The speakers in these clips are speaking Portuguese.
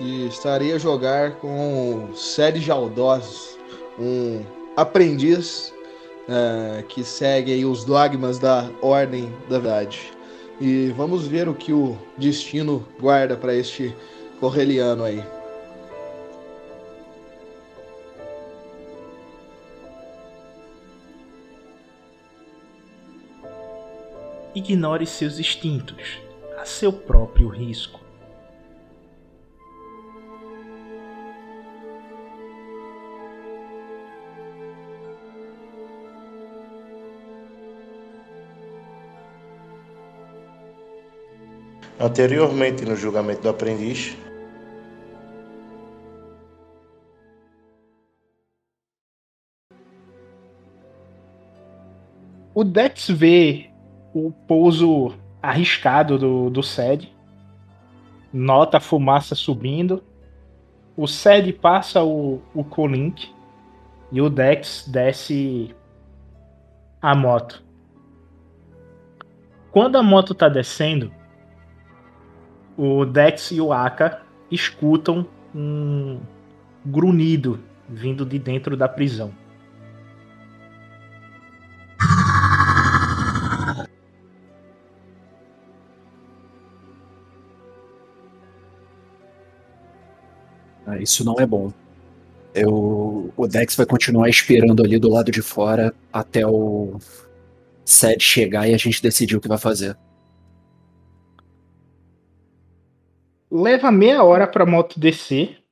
e estarei a jogar com Sérgio Aldós, um aprendiz eh, que segue os dogmas da Ordem da Verdade. E vamos ver o que o destino guarda para este correliano aí. Ignore seus instintos, a seu próprio risco. Anteriormente, no julgamento do aprendiz, O Dex vê o pouso arriscado do, do Sed, nota a fumaça subindo. O Sed passa o, o Colink e o Dex desce a moto. Quando a moto tá descendo, o Dex e o Aka escutam um grunhido vindo de dentro da prisão. Ah, isso não é bom. Eu, o Dex vai continuar esperando ali do lado de fora até o Sed chegar e a gente decidir o que vai fazer. Leva meia hora pra moto descer.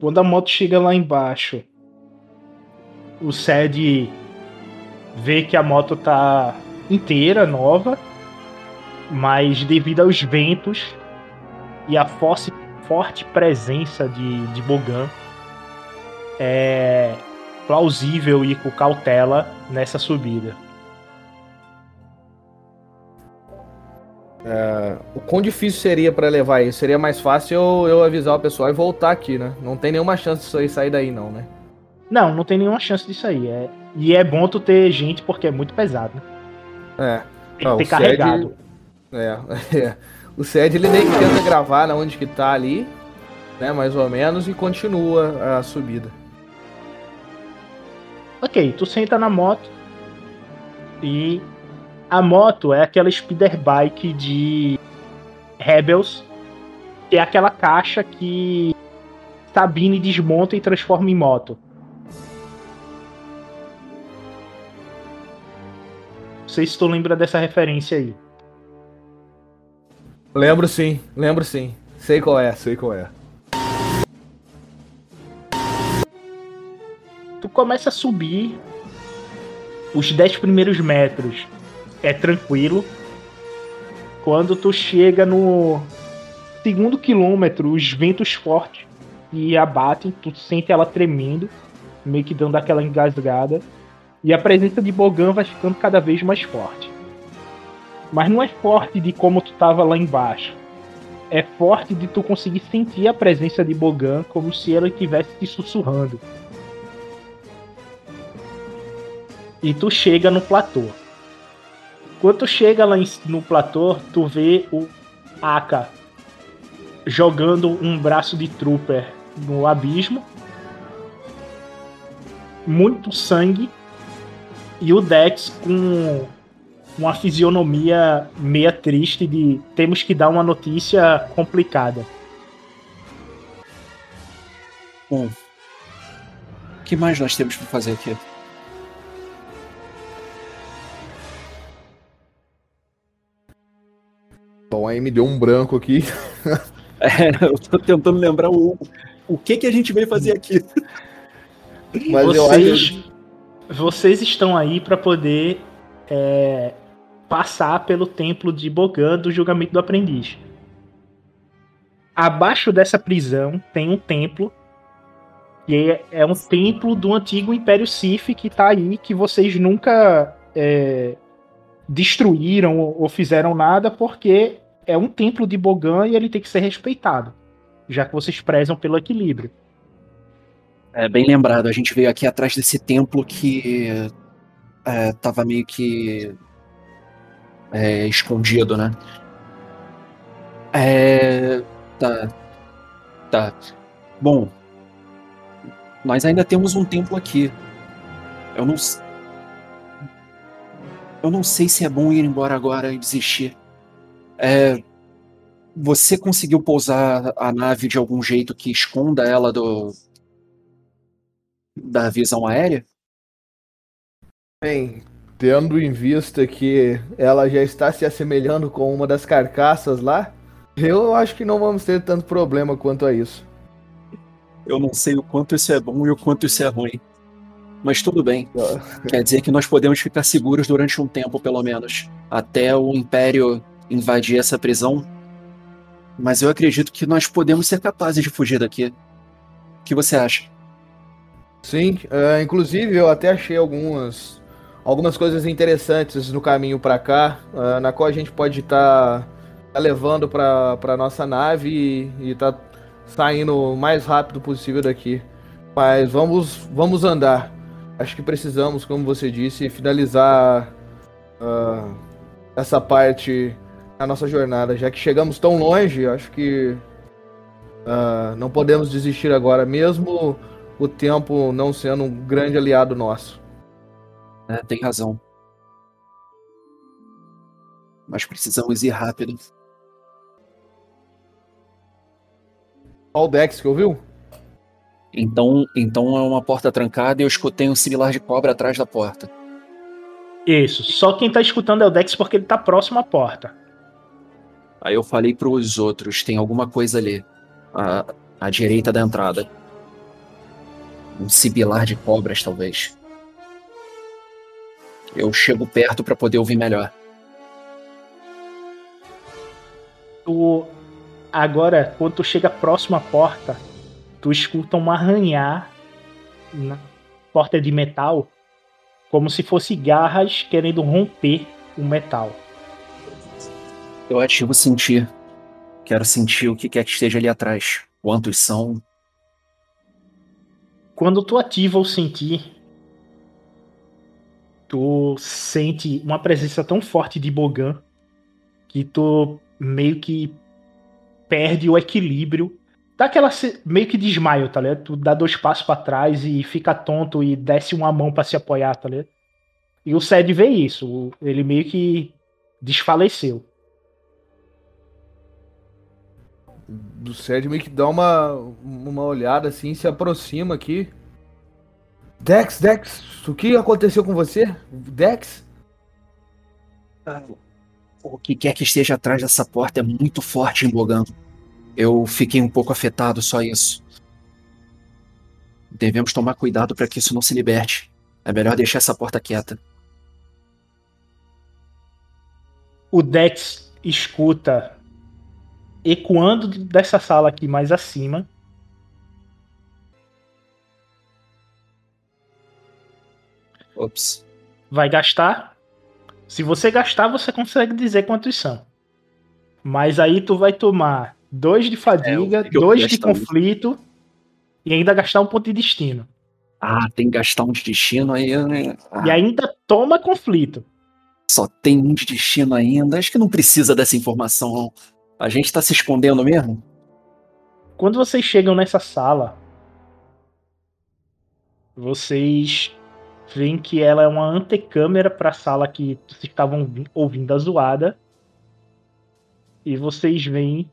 Quando a moto chega lá embaixo, o Sed vê que a moto tá inteira, nova, mas devido aos ventos e a forte, forte presença de, de Bogan, é plausível ir com cautela nessa subida. É, o quão difícil seria para levar isso? Seria mais fácil eu, eu avisar o pessoal e voltar aqui, né? Não tem nenhuma chance disso aí sair daí, não, né? Não, não tem nenhuma chance disso aí. É... E é bom tu ter gente porque é muito pesado. Né? É. Tem que ter o Sed- carregado. É, é. O Sed ele meio que tenta gravar na onde que tá ali, né? Mais ou menos, e continua a subida. Ok, tu senta na moto e a moto é aquela speeder bike de Rebels, que é aquela caixa que Sabine desmonta e transforma em moto. Não sei se tu lembra dessa referência aí. Lembro sim, lembro sim. Sei qual é, sei qual é. tu começa a subir os 10 primeiros metros é tranquilo. Quando tu chega no segundo quilômetro os ventos fortes e abatem tu sente ela tremendo meio que dando aquela engasgada. E a presença de Bogan vai ficando cada vez mais forte. Mas não é forte de como tu tava lá embaixo. É forte de tu conseguir sentir a presença de Bogan como se ela estivesse te sussurrando. E tu chega no platô. Quando tu chega lá no platô, tu vê o Aka jogando um braço de trooper no abismo. Muito sangue. E o Dex com uma fisionomia meia triste de temos que dar uma notícia complicada. Bom, o que mais nós temos para fazer aqui? Bom, aí me deu um branco aqui. É, eu tô tentando lembrar o, o que que a gente veio fazer aqui. Mas eu acho vocês, vocês estão aí para poder é, passar pelo templo de Bogan do julgamento do aprendiz. Abaixo dessa prisão tem um templo que é, é um templo do antigo Império Sif que tá aí que vocês nunca é, destruíram ou fizeram nada porque é um templo de Bogan e ele tem que ser respeitado, já que vocês prezam pelo equilíbrio. É bem lembrado, a gente veio aqui atrás desse templo que é, tava meio que é, escondido, né? É, tá, tá. Bom, nós ainda temos um templo aqui. Eu não, s- eu não sei se é bom ir embora agora e desistir. É, você conseguiu pousar a nave de algum jeito que esconda ela do da visão aérea? Bem, tendo em vista que ela já está se assemelhando com uma das carcaças lá, eu acho que não vamos ter tanto problema quanto a isso. Eu não sei o quanto isso é bom e o quanto isso é ruim. Mas tudo bem. Quer dizer que nós podemos ficar seguros durante um tempo, pelo menos. Até o Império invadir essa prisão. Mas eu acredito que nós podemos ser capazes de fugir daqui. O que você acha? Sim, é, inclusive eu até achei algumas, algumas coisas interessantes no caminho para cá, é, na qual a gente pode estar levando para nossa nave e, e tá saindo o mais rápido possível daqui. Mas vamos vamos andar. Acho que precisamos, como você disse, finalizar ah, essa parte da nossa jornada, já que chegamos tão longe. Acho que ah, não podemos desistir agora, mesmo o tempo não sendo um grande aliado nosso. É, tem razão. Mas precisamos ir rápido. Olha o Dex que ouviu? Então, então é uma porta trancada e eu escutei um similar de cobra atrás da porta. Isso. Só quem tá escutando é o Dex porque ele tá próximo à porta. Aí eu falei pros outros, tem alguma coisa ali. À, à direita da entrada. Um sibilar de cobras, talvez. Eu chego perto pra poder ouvir melhor. Tu, agora, quando tu chega próximo à porta, tu escuta um arranhar na porta de metal, como se fosse garras querendo romper o metal. Eu ativo sentir. Quero sentir o que quer que esteja ali atrás. Quantos são? Quando tu ativa o sentir, tu sente uma presença tão forte de Bogan que tu meio que perde o equilíbrio. Dá aquela se- meio que desmaio, tá ligado? Tu dá dois passos pra trás e fica tonto e desce uma mão pra se apoiar, tá ligado? E o Sed vê isso, ele meio que desfaleceu. Do Sérgio meio que dá uma, uma olhada assim, se aproxima aqui. Dex, Dex, o que aconteceu com você? Dex? O que quer que esteja atrás dessa porta é muito forte em Bogan. Eu fiquei um pouco afetado, só isso. Devemos tomar cuidado para que isso não se liberte. É melhor deixar essa porta quieta. O Dex escuta ecoando dessa sala aqui mais acima. Ops. Vai gastar. Se você gastar, você consegue dizer quantos são. Mas aí tu vai tomar dois de fadiga, É, dois de conflito e ainda gastar um ponto de destino. Ah, tem que gastar um de destino aí, né? Ah, E ainda toma conflito. Só tem um de destino ainda. Acho que não precisa dessa informação, não. A gente tá se escondendo mesmo? Quando vocês chegam nessa sala, vocês veem que ela é uma antecâmera para a sala que vocês estavam ouvindo a zoada. E vocês veem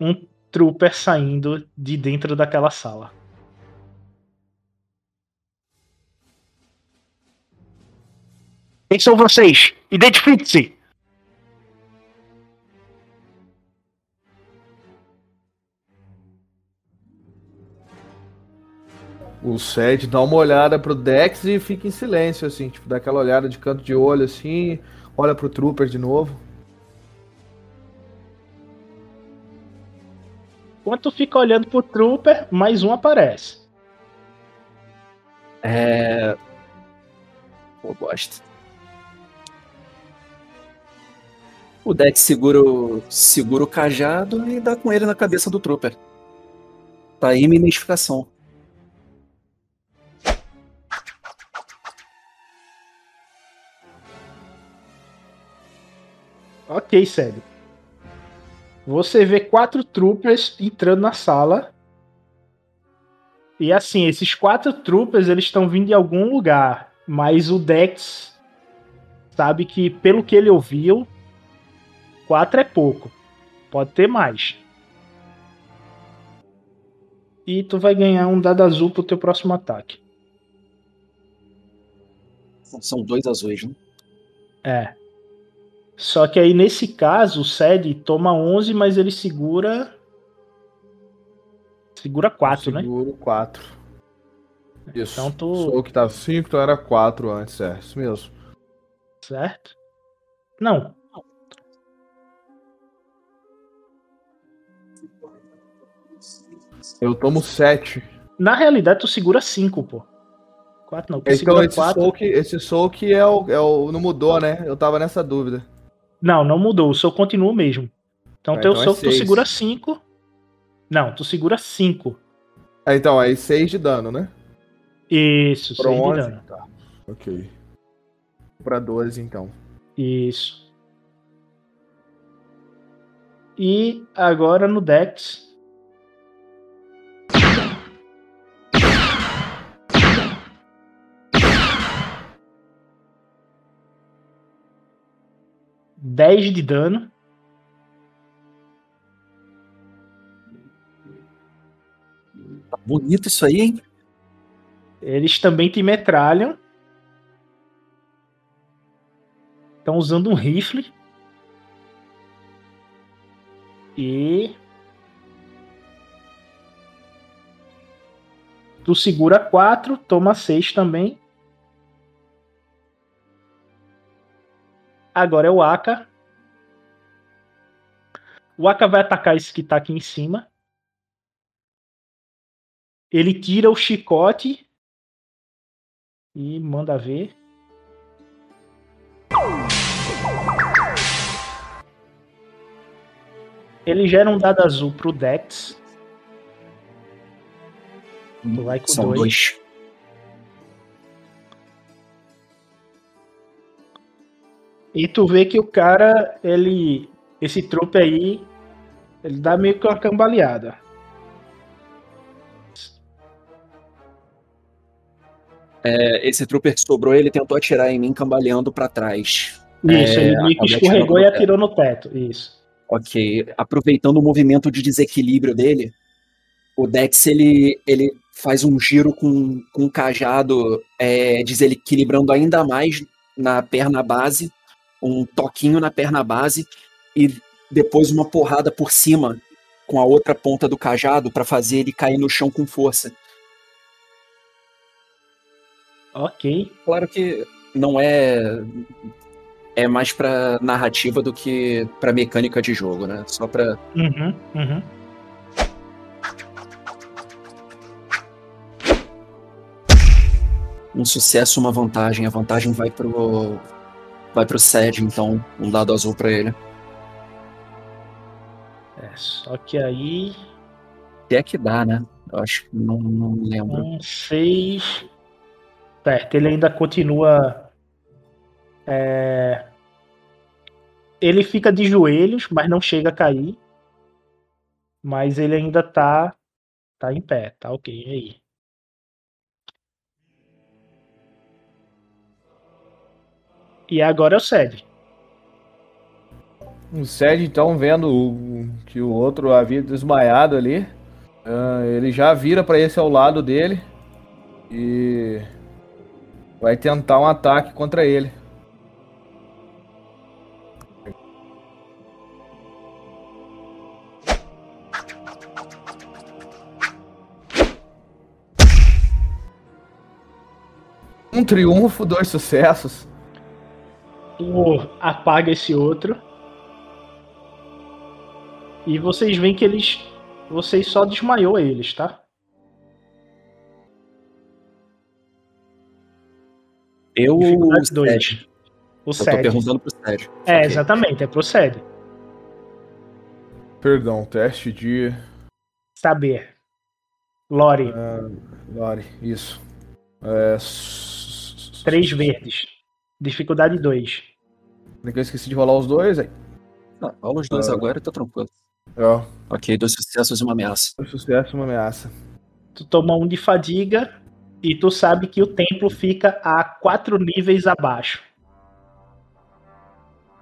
um trooper saindo de dentro daquela sala. Quem são vocês? Identifique-se! O Sed dá uma olhada pro Dex e fica em silêncio, assim, tipo, dá aquela olhada de canto de olho, assim, olha pro Trooper de novo. Enquanto tu fica olhando pro Trooper, mais um aparece. É. Pô, bosta. O Dex segura o, segura o cajado e dá com ele na cabeça do Trooper. Tá aí minha identificação. Ok, sério. Você vê quatro troopers entrando na sala. E assim, esses quatro troopers eles estão vindo de algum lugar. Mas o Dex sabe que, pelo que ele ouviu, quatro é pouco. Pode ter mais. E tu vai ganhar um dado azul pro teu próximo ataque. São dois azuis, né? É. Só que aí, nesse caso, o Sed toma 11, mas ele segura. Segura 4, né? Seguro 4. Isso. Então tu. Sou o que tá 5, então era 4 antes, é. Isso mesmo. Certo? Não. Eu tomo 7. Na realidade, tu segura 5, pô. 4 não. Tu Então segura esse 4. soul, que, esse soul que é o, é o. Não mudou, né? Eu tava nessa dúvida. Não, não mudou. O seu continua o mesmo. Então, Ah, teu então é soco tu seis. segura 5. Não, tu segura 5. Ah, então, aí 6 de dano, né? Isso, Pra 6 de 11. dano. Tá. Ok. Pra 12, então. Isso. E agora no Dex. Dez de dano. Tá bonito isso aí, hein? Eles também te metralham. Estão usando um rifle. E. Tu segura 4, toma 6 também. Agora é o Aka. O Aka vai atacar esse que tá aqui em cima. Ele tira o chicote e manda ver. Ele gera um dado azul pro Dex. Com São dois. dois. E tu vê que o cara, ele. Esse trupe aí, ele dá meio que uma cambaleada. É, esse trooper que sobrou, ele tentou atirar em mim cambaleando pra trás. Isso, É, ele escorregou e atirou no teto. Isso. Ok. Aproveitando o movimento de desequilíbrio dele, o Dex ele, ele faz um giro com, com o cajado, é, desequilibrando ainda mais na perna base, um toquinho na perna base e depois uma porrada por cima com a outra ponta do cajado para fazer ele cair no chão com força. Ok. Claro que não é é mais pra narrativa do que pra mecânica de jogo, né? Só pra Uhum, uhum. um sucesso, uma vantagem. A vantagem vai pro vai pro Sed, então um dado azul pra ele. É, só que aí. Se é que dá, né? Eu acho que não, não lembro. Um 6. Certo, ele ainda continua É, Ele fica de joelhos, mas não chega a cair. Mas ele ainda tá, tá em pé, tá ok. E aí? E agora é o Sed. O Sed, então, vendo o- que o outro havia desmaiado ali, ah, ele já vira pra esse ao lado dele e vai tentar um ataque contra ele. Um triunfo, dois sucessos. Apaga esse outro. E vocês veem que eles. Vocês só desmaiou eles, tá? Eu Dificuldade o dois. Sérgio. O Eu tô Sed. perguntando pro Sérgio. É, Ok. exatamente, é pro Sed. Perdão, teste de. Saber. Lore, Ah, Lore, isso. É... três verdes. Dificuldade 2. É que Eu esqueci de rolar os dois, aí. Não, rola os dois Ah. agora e tá tranquilo. Ok, dois sucessos e uma ameaça. um sucesso e uma ameaça. Tu toma um de fadiga e tu sabe que o templo fica a quatro níveis abaixo.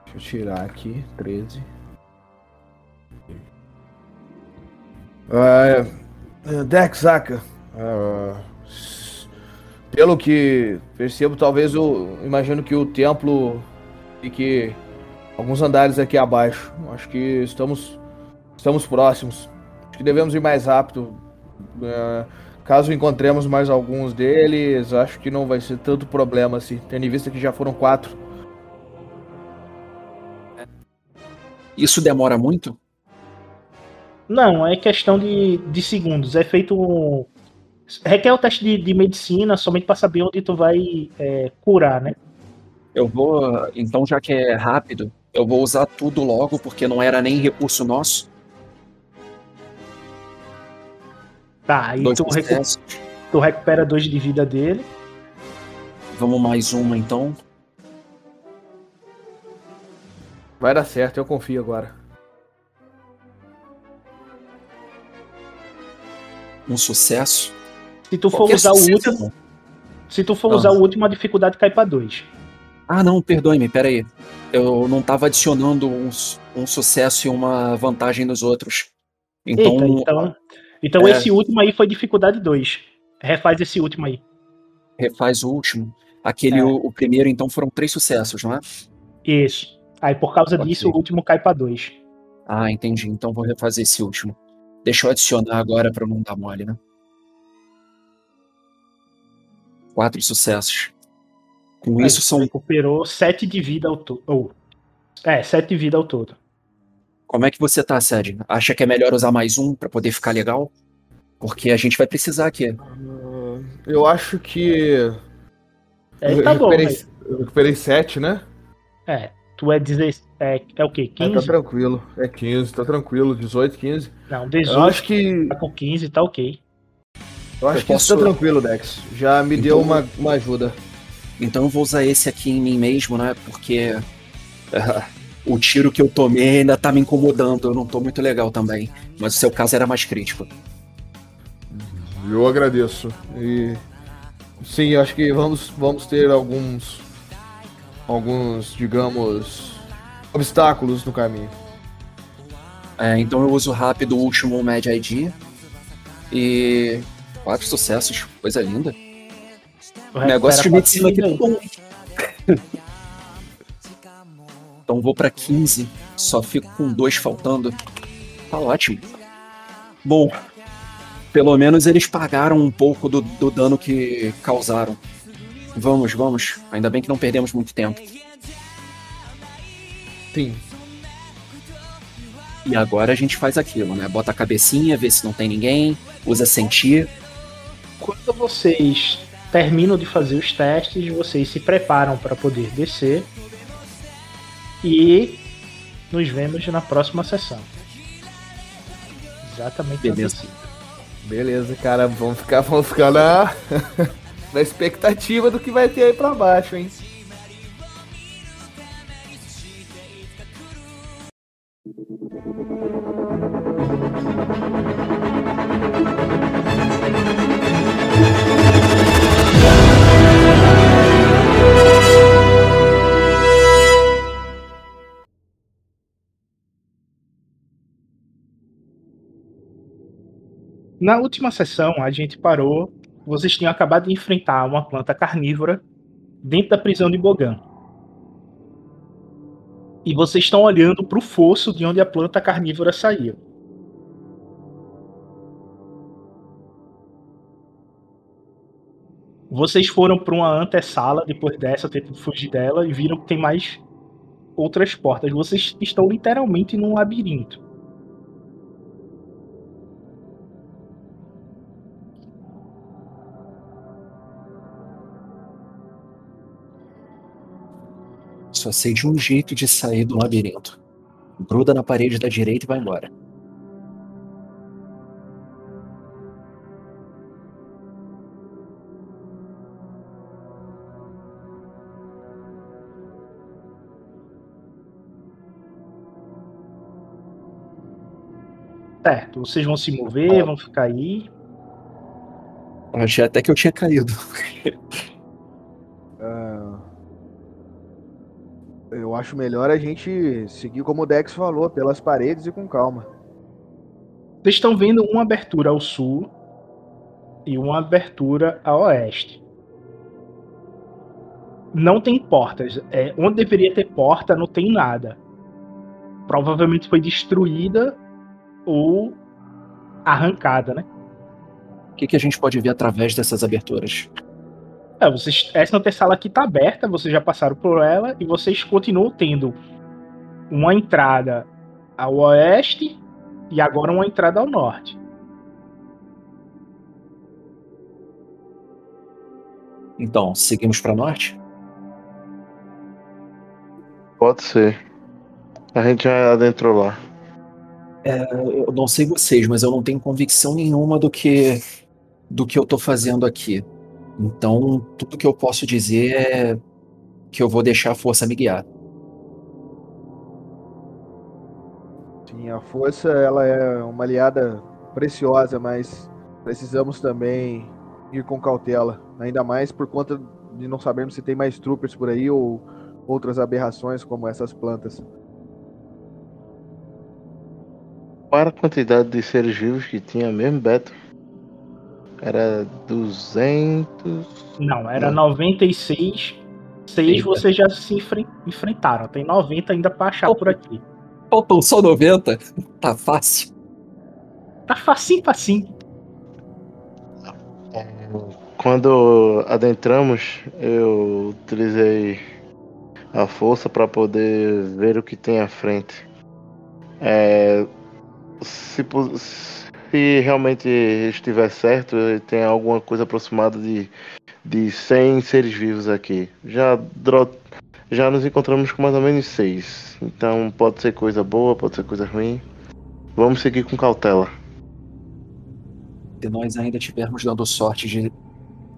Deixa eu tirar aqui, 13. Ah, é, Dex, Zaka. ah, s- pelo que percebo, talvez eu imagino que o templo fique alguns andares aqui abaixo. Acho que estamos, estamos próximos. Acho que devemos ir mais rápido. Ah, caso encontremos mais alguns deles, acho que não vai ser tanto problema assim, tendo em vista que já foram quatro. Isso demora muito? Não, é questão de, de segundos. É feito. Requer o teste de, de medicina somente para saber onde tu vai é, curar, né? Eu vou. Então, já que é rápido, eu vou usar tudo logo, porque não era nem recurso nosso. Tá, aí Dois tu, recu- tu recupera dois de vida dele. Vamos mais uma então. Vai dar certo, eu confio agora. Um sucesso. Se tu for Qualquer usar o último, se tu for usar o último, a dificuldade cai pra dois. Ah, não, perdoe-me, peraí. Eu não tava adicionando um, um sucesso e uma vantagem nos outros. Então, Eita, então. Então é. esse último aí foi dificuldade 2. Refaz esse último aí. refaz o último. Aquele, É. o, o primeiro, então, foram três sucessos, não é? Isso. Aí por causa disso, o último cai pra dois. Ah, entendi. Então vou refazer esse último. Deixa eu adicionar agora pra não dar mole, né? Quatro sucessos. Com isso são. Recuperou 7 de vida ao todo. Ou, é, 7 de vida ao todo. Como é que você tá, Sed? Acha que é melhor usar mais um pra poder ficar legal? Porque a gente vai precisar aqui. Ah, Eu acho que. É, eu tá bom, recuperei, mas, eu recuperei 7, né? É, tu é 16. É, é o quê? Ah, tá 15? tranquilo. É 15, tá tranquilo. 18, 15. Não, Eu 18 acho que. tá com 15, tá ok. Eu acho Eu que isso tá posso- tranquilo, Dex. Já me Então- deu uma, uma ajuda. Então eu vou usar esse aqui em mim mesmo, né? Porque ah, o tiro que eu tomei ainda tá me incomodando. Eu não tô muito legal também. Mas o seu caso era mais crítico. Eu agradeço. E. Sim, acho que vamos, vamos ter alguns. Alguns, digamos. obstáculos no caminho. É, então eu uso rápido o último Mad ID. E. Quatro sucessos, coisa linda. O negócio de medicina aqui tá bom. Então vou pra 15. Só fico com dois faltando. Tá ótimo. Bom, pelo menos eles pagaram um pouco do, do dano que causaram. Vamos, vamos. Ainda bem que não perdemos muito tempo. Sim. E agora a gente faz aquilo, né? Bota a cabecinha, vê se não tem ninguém, usa sentir. Quando vocês terminam de fazer os testes, vocês se preparam para poder descer. E nos vemos na próxima sessão. Exatamente na Beleza. descida. Beleza, cara. Vamos ficar, vamos ficar na. na expectativa do que vai ter aí pra baixo, hein? Na última sessão, a gente parou. Vocês tinham acabado de enfrentar uma planta carnívora dentro da prisão de Bogan. E vocês estão olhando para o fosso de onde a planta carnívora saiu. Vocês foram para uma antessala depois dessa, tentando fugir dela, e viram que tem mais outras portas. Vocês estão literalmente num labirinto. Só sei de um jeito de sair do labirinto. Gruda na parede da direita e vai embora. Certo, vocês vão se mover, vão ficar aí. Achei até que eu tinha caído. eu acho melhor a gente seguir como o Dex falou, pelas paredes e com calma. Vocês estão vendo uma abertura ao sul e uma abertura a oeste. Não tem portas. É, onde deveria ter porta, não tem nada. Provavelmente foi destruída ou arrancada, né? O que, que a gente pode ver através dessas aberturas? É, vocês, essa antessala aqui tá aberta, vocês já passaram por ela e vocês continuam tendo uma entrada ao oeste e agora uma entrada ao norte. Então, seguimos para norte? Pode ser. A gente já adentrou lá. Eu não sei vocês, mas eu não tenho convicção nenhuma do que do que eu tô fazendo aqui. Então, tudo que eu posso dizer é que eu vou deixar a força me guiar. Sim, a força ela é uma aliada preciosa, mas precisamos também ir com cautela, ainda mais por conta de não sabermos se tem mais troopers por aí ou outras aberrações como essas plantas. Qual era a quantidade de seres vivos que tinha mesmo, Beto? Era 200. Não, era Não. 96. Seis Eita. vocês já se enfren- enfrentaram. Tem 90 ainda pra achar por aqui. Faltam só 90? Tá fácil. Tá facinho, facinho. Quando adentramos, eu utilizei a força para poder ver o que tem à frente. É, se, se realmente estiver certo, tem alguma coisa aproximada de, de 100 seres vivos aqui. Já, já nos encontramos com mais ou menos 6. Então pode ser coisa boa, pode ser coisa ruim. Vamos seguir com cautela. Se nós ainda tivermos dando sorte de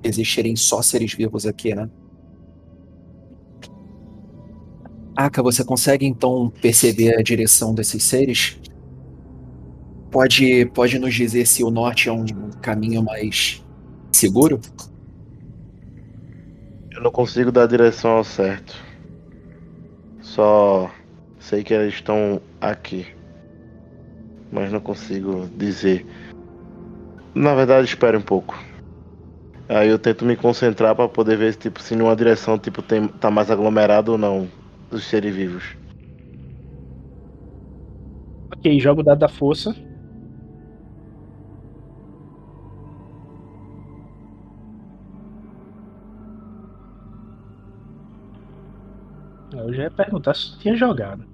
existirem só seres vivos aqui, né? Aka, você consegue então perceber a direção desses seres? Pode, pode nos dizer se o norte é um caminho mais seguro? Eu não consigo dar a direção ao certo. Só sei que eles estão aqui. Mas não consigo dizer. Na verdade, espere um pouco. Aí eu tento me concentrar para poder ver se tipo se numa direção tipo tem tá mais aglomerado ou não os seres vivos. Ok, joga o dado da força. Eu já ia perguntar se tinha jogado.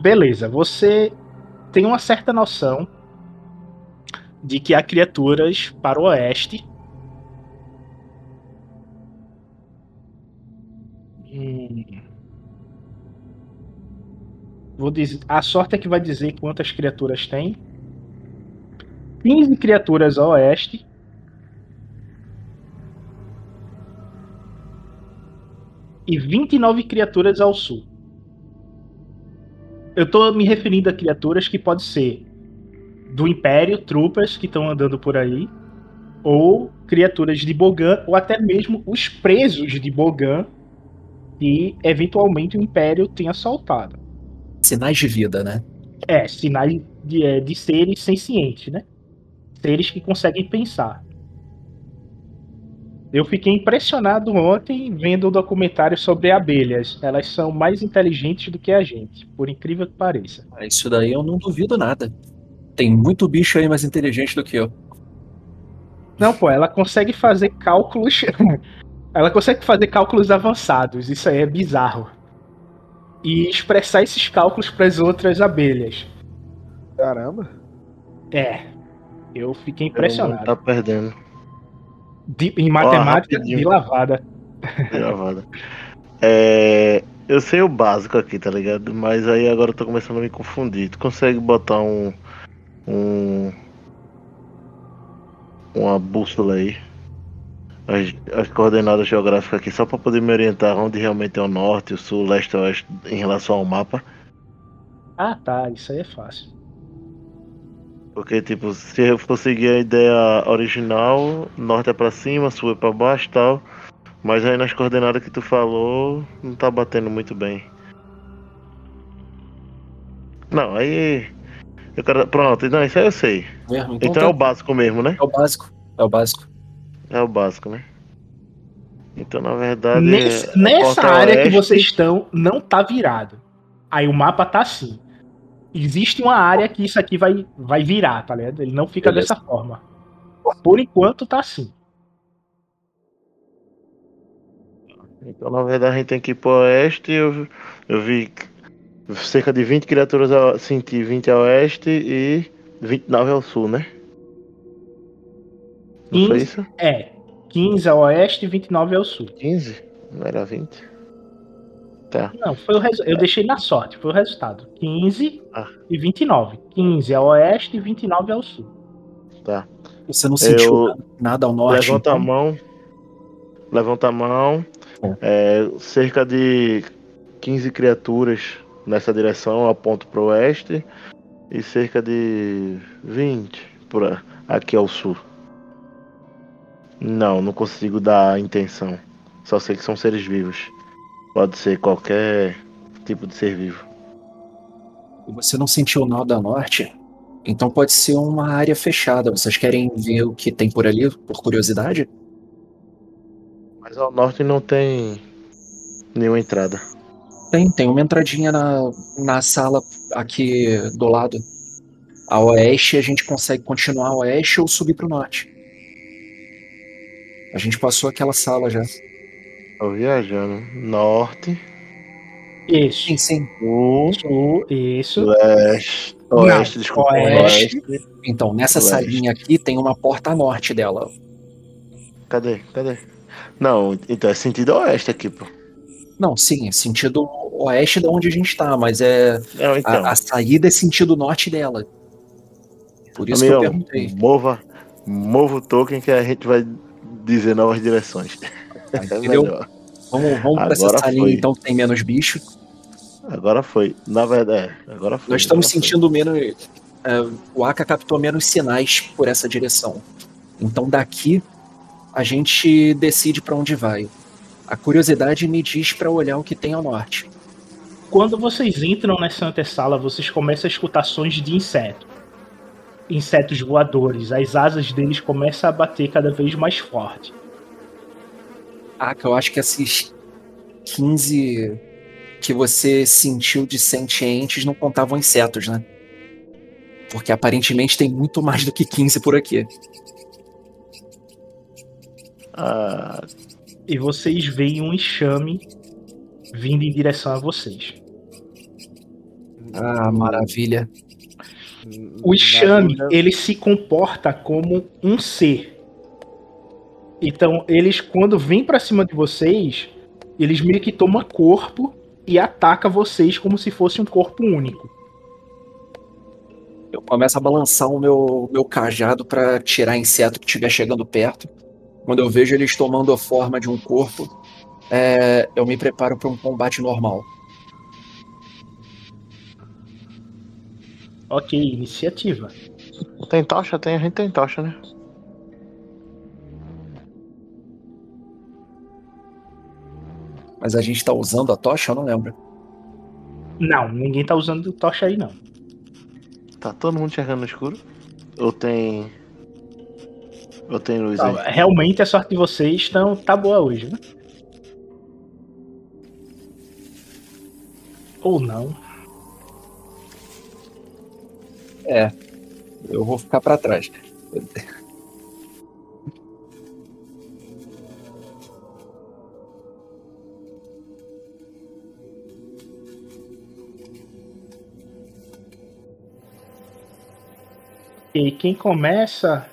Beleza, você tem uma certa noção de que há criaturas para o oeste. Hum. Vou dizer, a sorte é que vai dizer quantas criaturas tem. 15 criaturas a oeste. E 29 criaturas ao sul. Eu tô me referindo a criaturas que pode ser do Império, tropas que estão andando por aí, ou criaturas de Bogan, ou até mesmo os presos de Bogan que eventualmente o Império tenha assaltado. Sinais de vida, né? É, sinais de, é, de seres sencientes, né? Seres que conseguem pensar. Eu fiquei impressionado ontem vendo o um documentário sobre abelhas. Elas são mais inteligentes do que a gente, por incrível que pareça. Ah, Isso daí eu não duvido nada. Tem muito bicho aí mais inteligente do que eu. Não, pô, ela consegue fazer cálculos. ela consegue fazer cálculos avançados. Isso aí é bizarro. E expressar esses cálculos para as outras abelhas. Caramba. É. Eu fiquei impressionado. tá perdendo. De- em matemática, rapidinho. de lavada. Gravada. É, eu sei o básico aqui, tá ligado? Mas aí agora eu tô começando a me confundir. Tu consegue botar um. um uma bússola aí? As, as coordenadas geográficas aqui, só pra poder me orientar onde realmente é o norte, o sul, o leste e o oeste em relação ao mapa. Ah, tá. Isso aí é fácil. Porque, tipo, se eu for seguir a ideia original, norte é pra cima, sul é pra baixo e tal. Mas aí nas coordenadas que tu falou, não tá batendo muito bem. Não, aí. Eu quero... Pronto, não, isso aí eu sei. Mesmo? Então, tá- é o básico mesmo, né? é o básico. É o básico. É o básico, né? Então, na verdade. Nesse- é- nessa área que oeste- vocês estão, não tá virado. Aí o mapa tá assim. Existe uma área que isso aqui vai, vai virar, tá ligado? Ele não fica Beleza. dessa forma. Por enquanto tá assim. Então, na verdade, a gente tem que ir pro oeste. Eu, eu vi cerca de 20 criaturas a, senti 20 a oeste e 29 ao sul, né? Não foi 15. isso? É. 15 ao oeste e 29 ao sul. 15? Não era 20? Tá. Não, foi o resu- eu deixei na sorte, foi o resultado. 15 Ah. e 29. 15 ao oeste e 29 ao sul. Tá. Você não sentiu Eu- nada ao norte? Levanta então? a mão. Levanta a mão. Bom. É, cerca de 15 criaturas nessa direção, eu aponto pro oeste. E cerca de 20 por aqui ao sul. Não, não consigo dar a intenção. Só sei que são seres vivos. Pode ser qualquer tipo de ser vivo. E você não sentiu nada ao norte? Então pode ser uma área fechada. Vocês querem ver o que tem por ali, por curiosidade? Mas ao norte não tem nenhuma entrada. Tem, tem uma entradinha na, na sala aqui do lado. A oeste a gente consegue continuar a oeste ou subir pro norte. A gente passou aquela sala já. Tô viajando. Norte, Isso. Sim, sim. sul, Sul, isso. Leste. Oeste, desculpa. oeste. Oeste. Então, nessa Oeste. salinha aqui tem uma porta norte dela. Cadê? Cadê? Não, então é sentido oeste aqui, pô. Não, sim, é sentido oeste da onde a gente tá, mas é Não, então. a, a saída é sentido norte dela. Por isso que eu perguntei. mova, mova o token que a gente vai dizer novas direções. Entendeu? melhor. Vamos, vamos pra essa salinha foi. então que tem menos bicho. Agora foi. Na verdade, é, agora foi. Nós estamos agora foi. sentindo menos. é, o Aka captou menos sinais por essa direção. Então daqui a gente decide pra onde vai. A curiosidade me diz pra olhar o que tem ao norte. Quando vocês entram nessa antessala, vocês começam a escutar sons de inseto. Insetos voadores. As asas deles começam a bater cada vez mais forte. Aka, eu acho que esses 15 que você sentiu de sentientes não contavam insetos, né? Porque aparentemente tem muito mais do que 15 por aqui. Ah, E vocês veem um enxame vindo em direção a vocês. Ah, maravilha. O enxame, ele se comporta como um ser. Então, eles, quando vêm pra cima de vocês, eles meio que tomam corpo e ataca vocês como se fosse um corpo único. Eu começo a balançar o meu, meu cajado pra tirar inseto que estiver chegando perto. Quando eu vejo eles tomando a forma de um corpo, é, eu me preparo para um combate normal. Ok, iniciativa. Tem tocha? Tem, a gente tem tocha, né? Mas a gente tá usando a tocha? Eu não lembro. Não, ninguém tá usando tocha aí, não. Tá todo mundo enxergando no escuro? Ou tem. Ou tem luz Tá, aí? realmente a sorte de vocês tão, tá boa hoje, né? Ou não. É. Eu vou ficar pra trás. E quem começa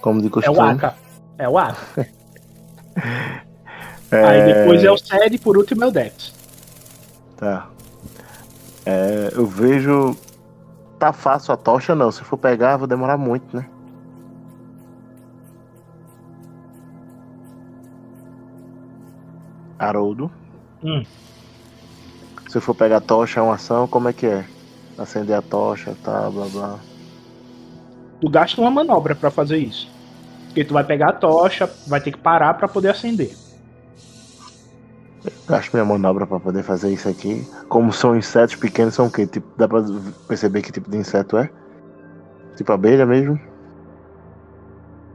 Como de é costume. o Aka. É o Aka. É, Aí depois é o Sed e por último é o Dex. Tá. É, eu vejo. Tá fácil a tocha, não. Se for pegar, vai demorar muito, né? Haroldo. Hum. Se for pegar a tocha, é uma ação, como é que é? Acender a tocha, tá, blá blá. Tu gasta uma manobra pra fazer isso. Porque tu vai pegar a tocha, vai ter que parar pra poder acender. Gasto minha manobra pra poder fazer isso aqui. Como são insetos pequenos, são o quê? Tipo, dá pra perceber que tipo de inseto é? Tipo abelha mesmo?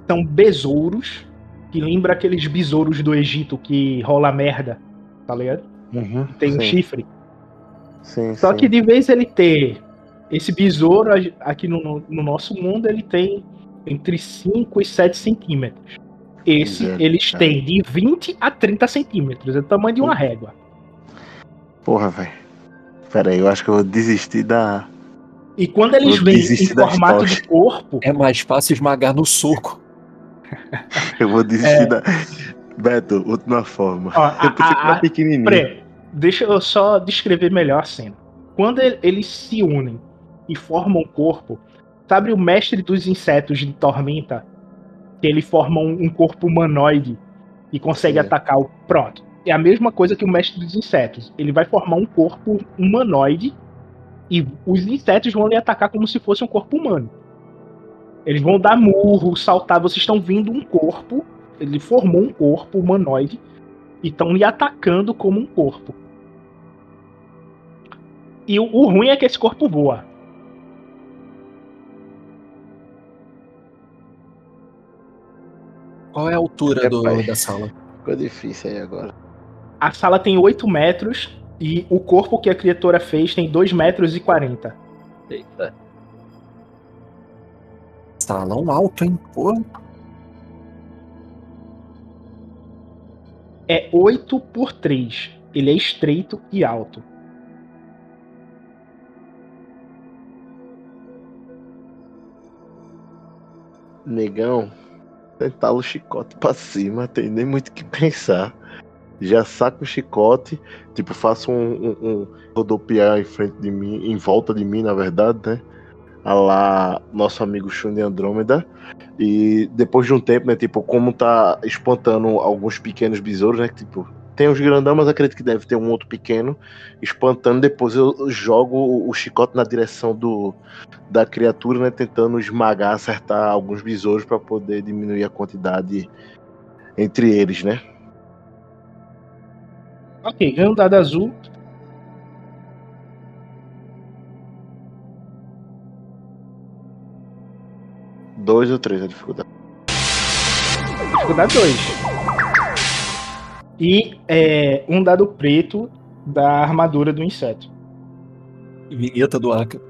São besouros, que lembra aqueles besouros do Egito que rola merda, tá ligado? Uhum, Tem um sim, chifre. Sim, Só sim. que de vez ele ter esse besouro aqui no, no- no nosso mundo, ele tem entre 5 e 7 centímetros. Esse, é, eles têm de 20 a 30 centímetros. É o tamanho de uma régua. Porra, velho. Pera aí, eu acho que eu vou desistir da. E quando eles vêm em formato de corpo, É mais fácil esmagar no soco. Eu vou desistir É. da. Beto, última forma. ó, eu pensei que a- era a- pequenininho. Pre, deixa eu só descrever melhor a cena. Quando ele- eles se unem e formam um corpo, sabe o mestre dos insetos de Tormenta? Que ele forma um, corpo humanoide e consegue Sim. atacar o. Pronto. É a mesma coisa que o mestre dos insetos. Ele vai formar um corpo humanoide e os insetos vão lhe atacar como se fosse um corpo humano. Eles vão dar murro, saltar. Vocês estão vindo um corpo. Ele formou um corpo humanoide e estão lhe atacando como um corpo. E o, o ruim é que esse corpo voa. Qual é a altura do- Rapaz. da sala? Ficou difícil aí agora. A sala tem 8 metros e o corpo que a criatura fez tem 2 metros e 40. Eita. Salão alto, hein? Pô. É 8 por 3. Ele é estreito e alto. Negão, tentar o chicote pra cima, tem nem muito o que pensar. Já saco o chicote, tipo, faço um, um, um rodopiar em frente de mim, em volta de mim, na verdade, né? A lá, nosso amigo Shun Andrômeda. E depois de um tempo, né? Tipo, como tá espantando alguns pequenos besouros, né? que, Tipo, tem os grandão, mas acredito que deve ter um outro pequeno. Espantando, depois eu jogo o- chicote na direção do, da criatura, né? Tentando esmagar, acertar alguns besouros para poder diminuir a quantidade entre eles, né? Ok, ganha um dado azul. Dois ou três a dificuldade. Dificuldade 2. E é, um dado preto da armadura do inseto. Vinheta do Aka.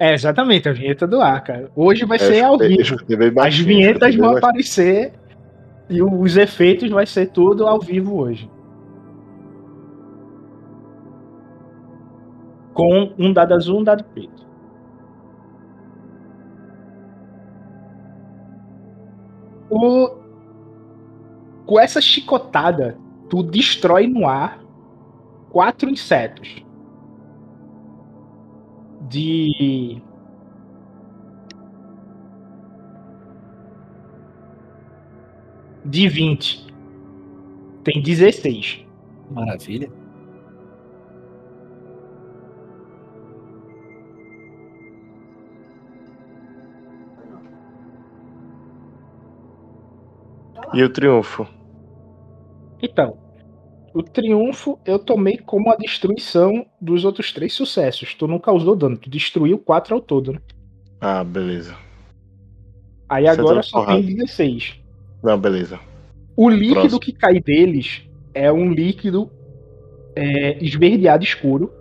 É, exatamente, a vinheta do ar, cara. Hoje vai É, ser ao eu vivo. As vinhetas vão aparecer e os efeitos vai ser tudo ao vivo hoje. Com um dado azul, um dado preto. O... Com essa chicotada, tu destrói no ar quatro insetos. De de 20. Tem 16. Maravilha. E o triunfo? Então, o triunfo eu tomei como a destruição dos outros três sucessos. Tu não causou dano, tu destruiu quatro ao todo, né? Ah, beleza. Aí Você agora só porrada. tem 16. Não, beleza. O líquido Próximo. que cai deles é um líquido é, esverdeado escuro.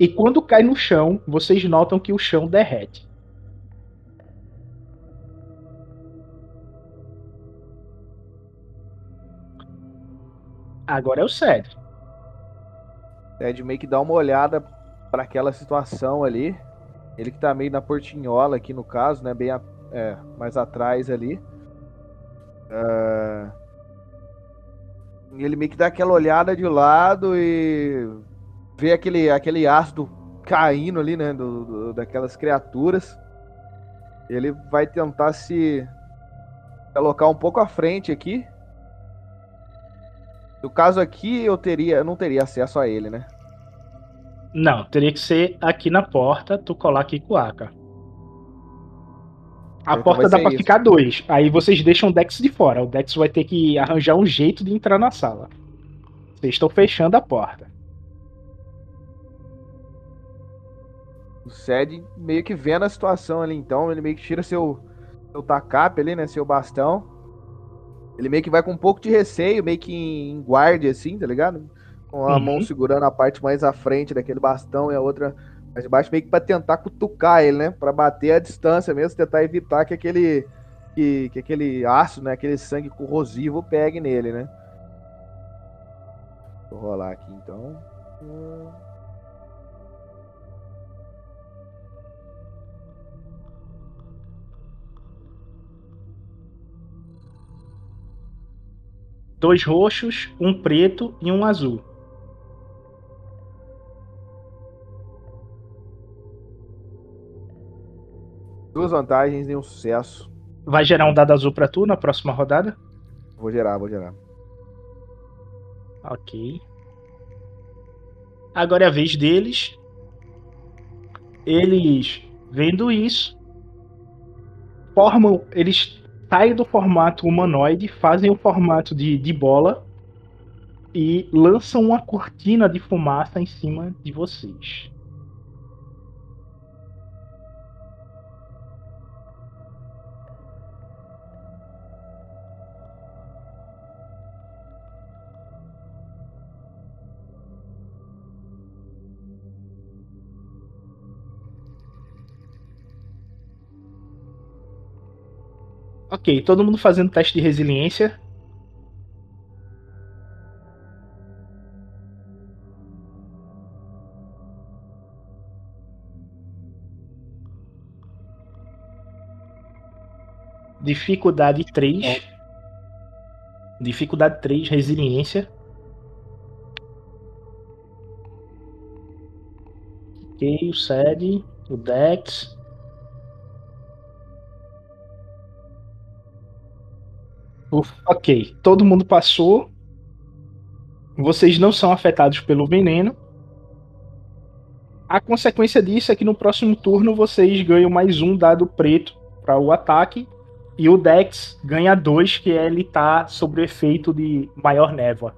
E quando cai no chão, vocês notam que o chão derrete. Agora é o sério. Ted meio que dá uma olhada para aquela situação ali. Ele que tá meio na portinhola aqui no caso, né? Bem a- é, mais atrás ali. E ele meio que dá aquela olhada de lado e vê aquele, aquele ácido caindo ali, né? do- do- daquelas criaturas. Ele vai tentar se colocar um pouco à frente aqui. No caso aqui, eu teria, eu não teria acesso a ele, né? Não, teria que ser aqui na porta, tu colar aqui com o Aka. A Então porta dá pra isso. ficar dois. Aí vocês deixam o Dex de fora. O Dex vai ter que arranjar um jeito de entrar na sala. Vocês estão fechando a porta. O Sed meio que vendo a situação ali, então, ele meio que tira seu, seu tacape ali, né? Seu bastão. Ele meio que vai com um pouco de receio, meio que em guarda, assim, tá ligado? Com a Uhum. mão segurando a parte mais à frente daquele bastão e a outra mais de baixo, meio que pra tentar cutucar ele, né? Pra bater a distância mesmo, tentar evitar que aquele. Que, que aquele aço, né? Aquele sangue corrosivo pegue nele, né? Vou rolar aqui então. Hum. Dois roxos, um preto e um azul. Duas vantagens e um sucesso. Vai gerar um dado azul pra tu na próxima rodada? Vou gerar, vou gerar. Ok. Agora é a vez deles. Eles, vendo isso, formam. Eles saem do formato humanoide, fazem o formato de, de bola e lançam uma cortina de fumaça em cima de vocês. Ok, todo mundo fazendo teste de resiliência. Dificuldade 3. Dificuldade 3, resiliência. Ok, o SED, o Dex. Uf, Ok, todo mundo passou. Vocês não são afetados pelo veneno. A consequência disso é que no próximo turno vocês ganham mais um dado preto para o ataque. E o Dex ganha dois, que é ele tá sob o efeito de maior névoa.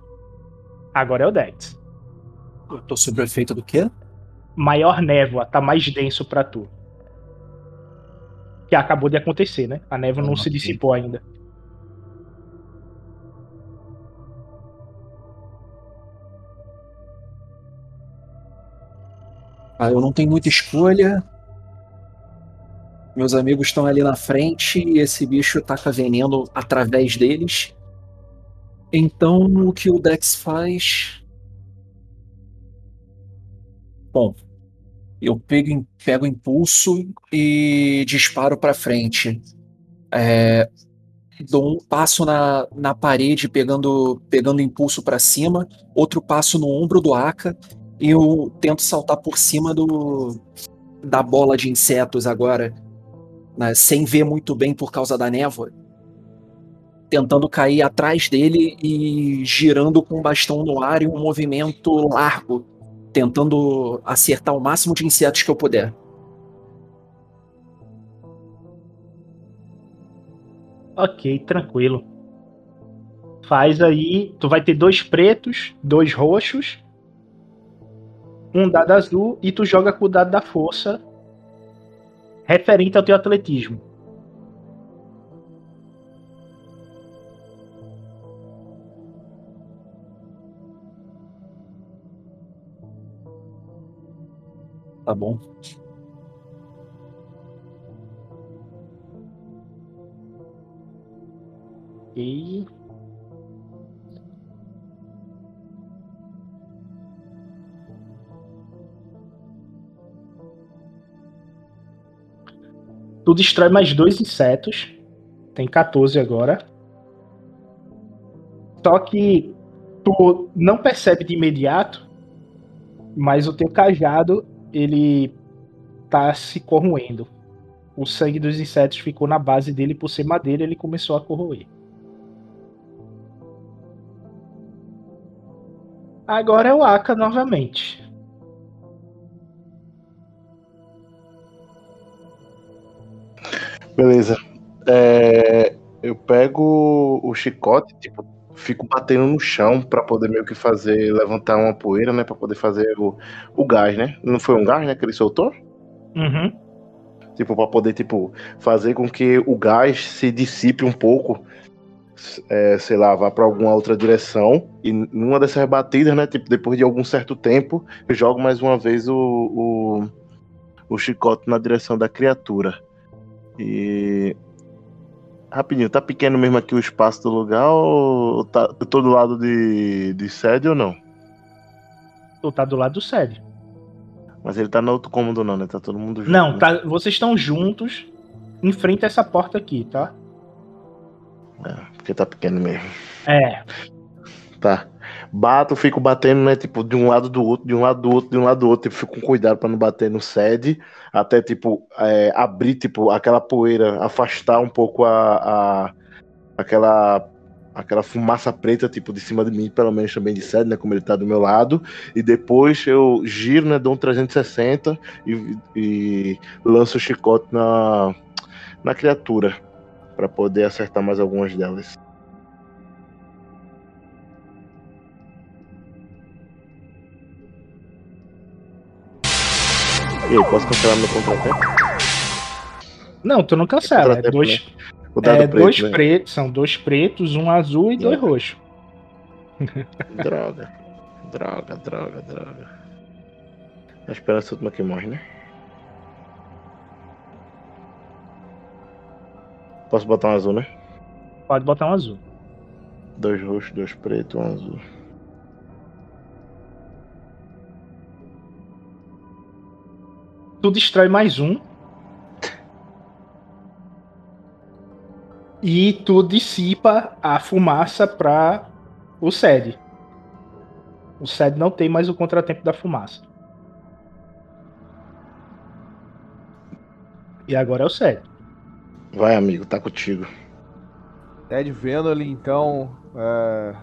Agora é o Dex. Eu tô sob o efeito do quê? Maior névoa, tá mais denso para tu. Que acabou de acontecer, né? A névoa não Ah, se dissipou ainda. Ah, eu não tenho muita escolha. Meus amigos estão ali na frente e esse bicho taca veneno através deles. Então, o que o Dex faz? Bom, eu pego, pego impulso e disparo pra frente. É, dou um passo na, na parede, pegando, pegando impulso pra cima, outro passo no ombro do Aka eu tento saltar por cima do da bola de insetos agora, né, sem ver muito bem por causa da névoa. Tentando cair atrás dele e girando com o bastão no ar em um movimento largo, tentando acertar o máximo de insetos que eu puder. Ok, tranquilo. Faz aí. Tu vai ter dois pretos, dois roxos, um dado azul e tu joga com o dado da força referente ao teu atletismo. Tá bom. E Tu destrói mais dois insetos. Tem 14 agora. Só que tu não percebe de imediato, mas o teu cajado, ele tá se corroendo. O sangue dos insetos ficou na base dele por ser madeira, ele começou a corroer. Agora é o Aka novamente. Beleza. É, eu pego o chicote, tipo, fico batendo no chão pra poder meio que fazer, levantar uma poeira, né? Pra poder fazer o, o gás, né? Não foi um gás, né? Que ele soltou? Uhum. Tipo, pra poder, tipo, fazer com que o gás se dissipe um pouco, é, sei lá, vá pra alguma outra direção. E numa dessas batidas, né? Tipo, depois de algum certo tempo, eu jogo mais uma vez o, o, o chicote na direção da criatura. E. Rapidinho, tá pequeno mesmo aqui o espaço do lugar ou tá eu tô do lado de, de sede ou não? Tu tá do lado do sede. Mas ele tá no outro cômodo não, né? Tá todo mundo junto. Não, né? tá, vocês estão juntos em frente a essa porta aqui, tá? É, porque tá pequeno mesmo. É. Tá. Bato, fico batendo, né? Tipo, de um lado do outro, de um lado do outro, de um lado do outro. Tipo, fico com cuidado pra não bater no sede. Até, tipo, é, abrir, tipo, aquela poeira, afastar um pouco a, a- aquela aquela fumaça preta, tipo, de cima de mim, pelo menos também de sede, né? Como ele tá do meu lado. E depois eu giro, né? Dou um 360 e, e lanço o chicote na, na criatura. Pra poder acertar mais algumas delas. E aí, posso cancelar meu contra-ataque? Não, tu não cancela. É Contra-tempo, dois, dado é, preto, dois né? pretos, são dois pretos, um azul e dois roxos. Droga. Droga, droga, droga. A esperança última que morre, né? Posso botar um azul, né? Pode botar um azul. Dois roxos, dois pretos, um azul. Tu destrói mais um. E tu dissipa a fumaça pra o sede. O sede não tem mais o contratempo da fumaça. E agora é o sede. Vai, amigo, tá contigo. Ted vendo ali então é,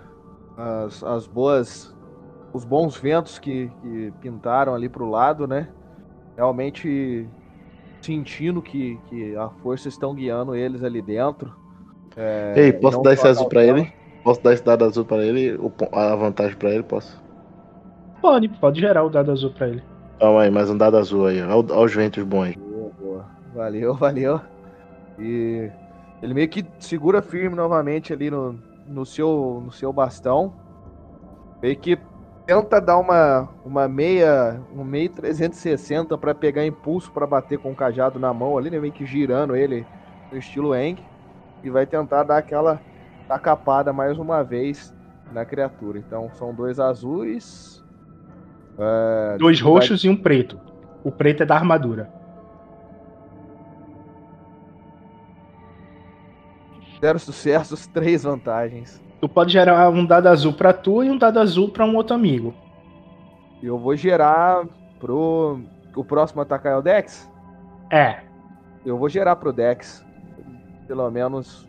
as, as boas, os bons ventos que, que pintaram ali pro lado, né? Realmente sentindo que, que a força estão guiando eles ali dentro. É, Ei, posso dar esse azul pra cautela. ele? Posso dar esse dado azul pra ele? A vantagem pra ele, posso? Pode, pode gerar o dado azul pra ele. Calma aí, mais um dado azul aí. Olha os ventos bons aí. Boa, boa. Valeu, valeu. E ele meio que segura firme novamente ali no, no, seu, no seu bastão. Meio que tenta dar uma, uma meia, um meio 360 para pegar impulso para bater com o cajado na mão ali, né? Meio que girando ele no estilo Eng. E vai tentar dar aquela tacapada mais uma vez na criatura. Então são dois azuis. é, Dois vai- roxos e um preto. O preto é da armadura. Zero sucessos, três vantagens. Tu pode gerar um dado azul pra tu e um dado azul pra um outro amigo. Eu vou gerar pro. O próximo atacar é o Dex? É. Eu vou gerar pro Dex. Pelo menos.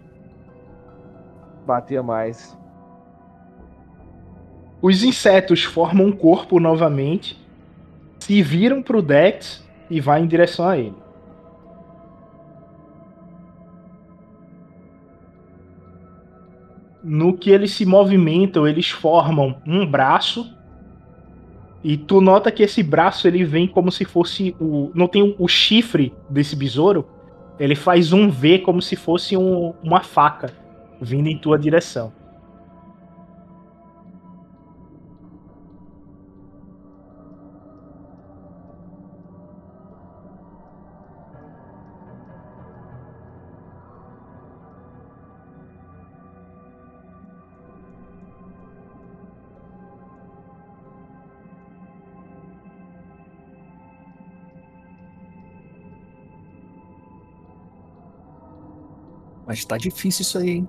Bater mais. Os insetos formam um corpo novamente, se viram pro Dex e vai em direção a ele. No que eles se movimentam, eles formam um braço. E tu nota que esse braço ele vem como se fosse o. Não tem o, chifre desse besouro. Ele faz um V como se fosse um, uma faca vindo em tua direção. Mas tá difícil isso aí, hein?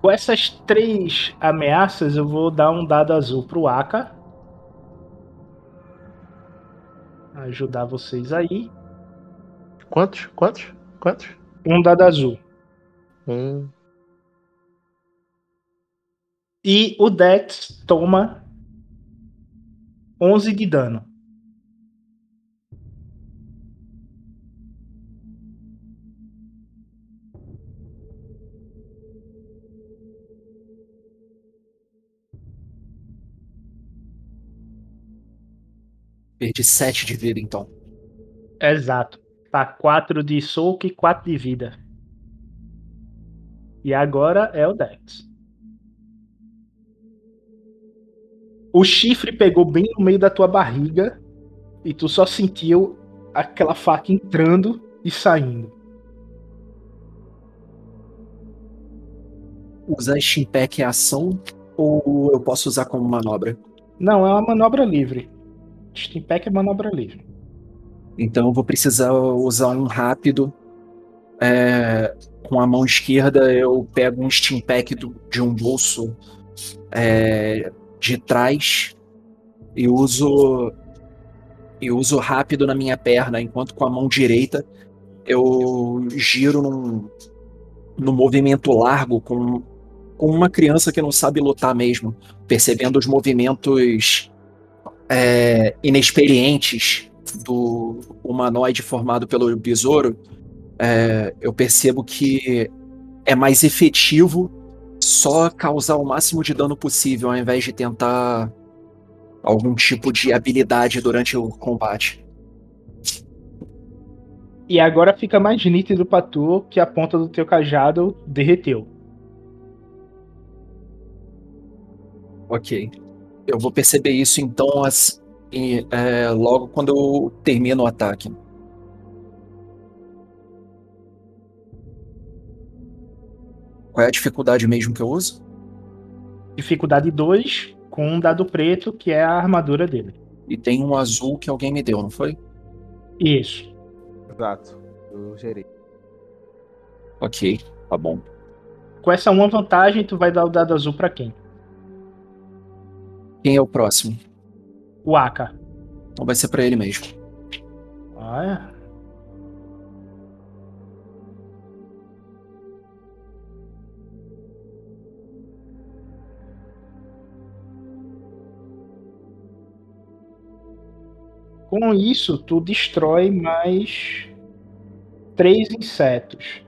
Com essas três ameaças, eu vou dar um dado azul pro Aka. Ajudar vocês aí. Quantos? Quantos? Quantos? Um dado azul. Um. E o Dex toma 11 de dano. Perdi 7 de vida, então. Exato. Tá 4 de soco e 4 de vida. E agora é o Dex. O chifre pegou bem no meio da tua barriga e tu só sentiu aquela faca entrando e saindo. Usar Steampack é ação ou eu posso usar como manobra? Não, é uma manobra livre. Steampack é manobra livre. Então eu vou precisar usar um rápido. É, com a mão esquerda eu pego um steam pack do, de um bolso é, de trás e uso e uso rápido na minha perna, enquanto com a mão direita eu giro num, num movimento largo com, com uma criança que não sabe lutar mesmo, percebendo os movimentos é, inexperientes do humanoide formado pelo besouro, é, eu percebo que é mais efetivo só causar o máximo de dano possível, ao invés de tentar algum tipo de habilidade durante o combate. E agora fica mais nítido pra tu que a ponta do teu cajado derreteu. Ok. Eu vou perceber isso então as, e, é, logo quando eu termino o ataque. Qual é a dificuldade mesmo que eu uso? Dificuldade 2, com um dado preto, que é a armadura dele. E tem um azul que alguém me deu, não foi? Isso. Exato. Eu gerei. Ok, tá bom. Com essa uma vantagem, tu vai dar o dado azul pra quem? Quem é o próximo? O Aka. Então vai ser pra ele mesmo. Ah, é. Com isso, tu destrói mais três insetos.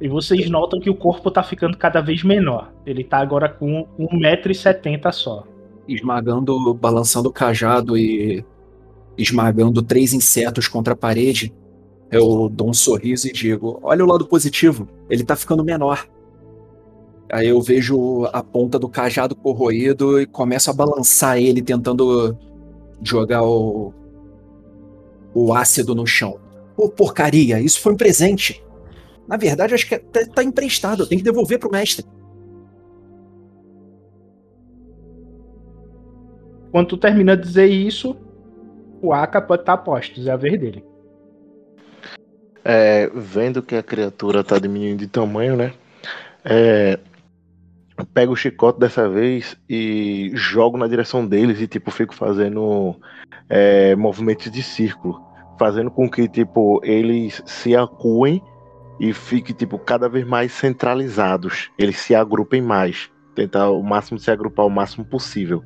E vocês notam que o corpo tá ficando cada vez menor. Ele tá agora com 1,70m só. Esmagando, balançando o cajado e esmagando três insetos contra a parede, eu dou um sorriso e digo: Olha o lado positivo, ele tá ficando menor. Aí eu vejo a ponta do cajado corroído e começo a balançar ele, tentando jogar o, o ácido no chão. Pô, porcaria, isso foi um presente. Na verdade, acho que até tá emprestado, eu tenho que devolver pro mestre. Quando tu termina de dizer isso, o Aka pode estar tá a postos, é a vez dele. É, vendo que a criatura tá diminuindo de tamanho, né? É, pego o chicote dessa vez e jogo na direção deles e tipo fico fazendo é, movimentos de círculo, fazendo com que tipo eles se acuem e fiquem tipo cada vez mais centralizados. Eles se agrupem mais, tentar o máximo se agrupar o máximo possível.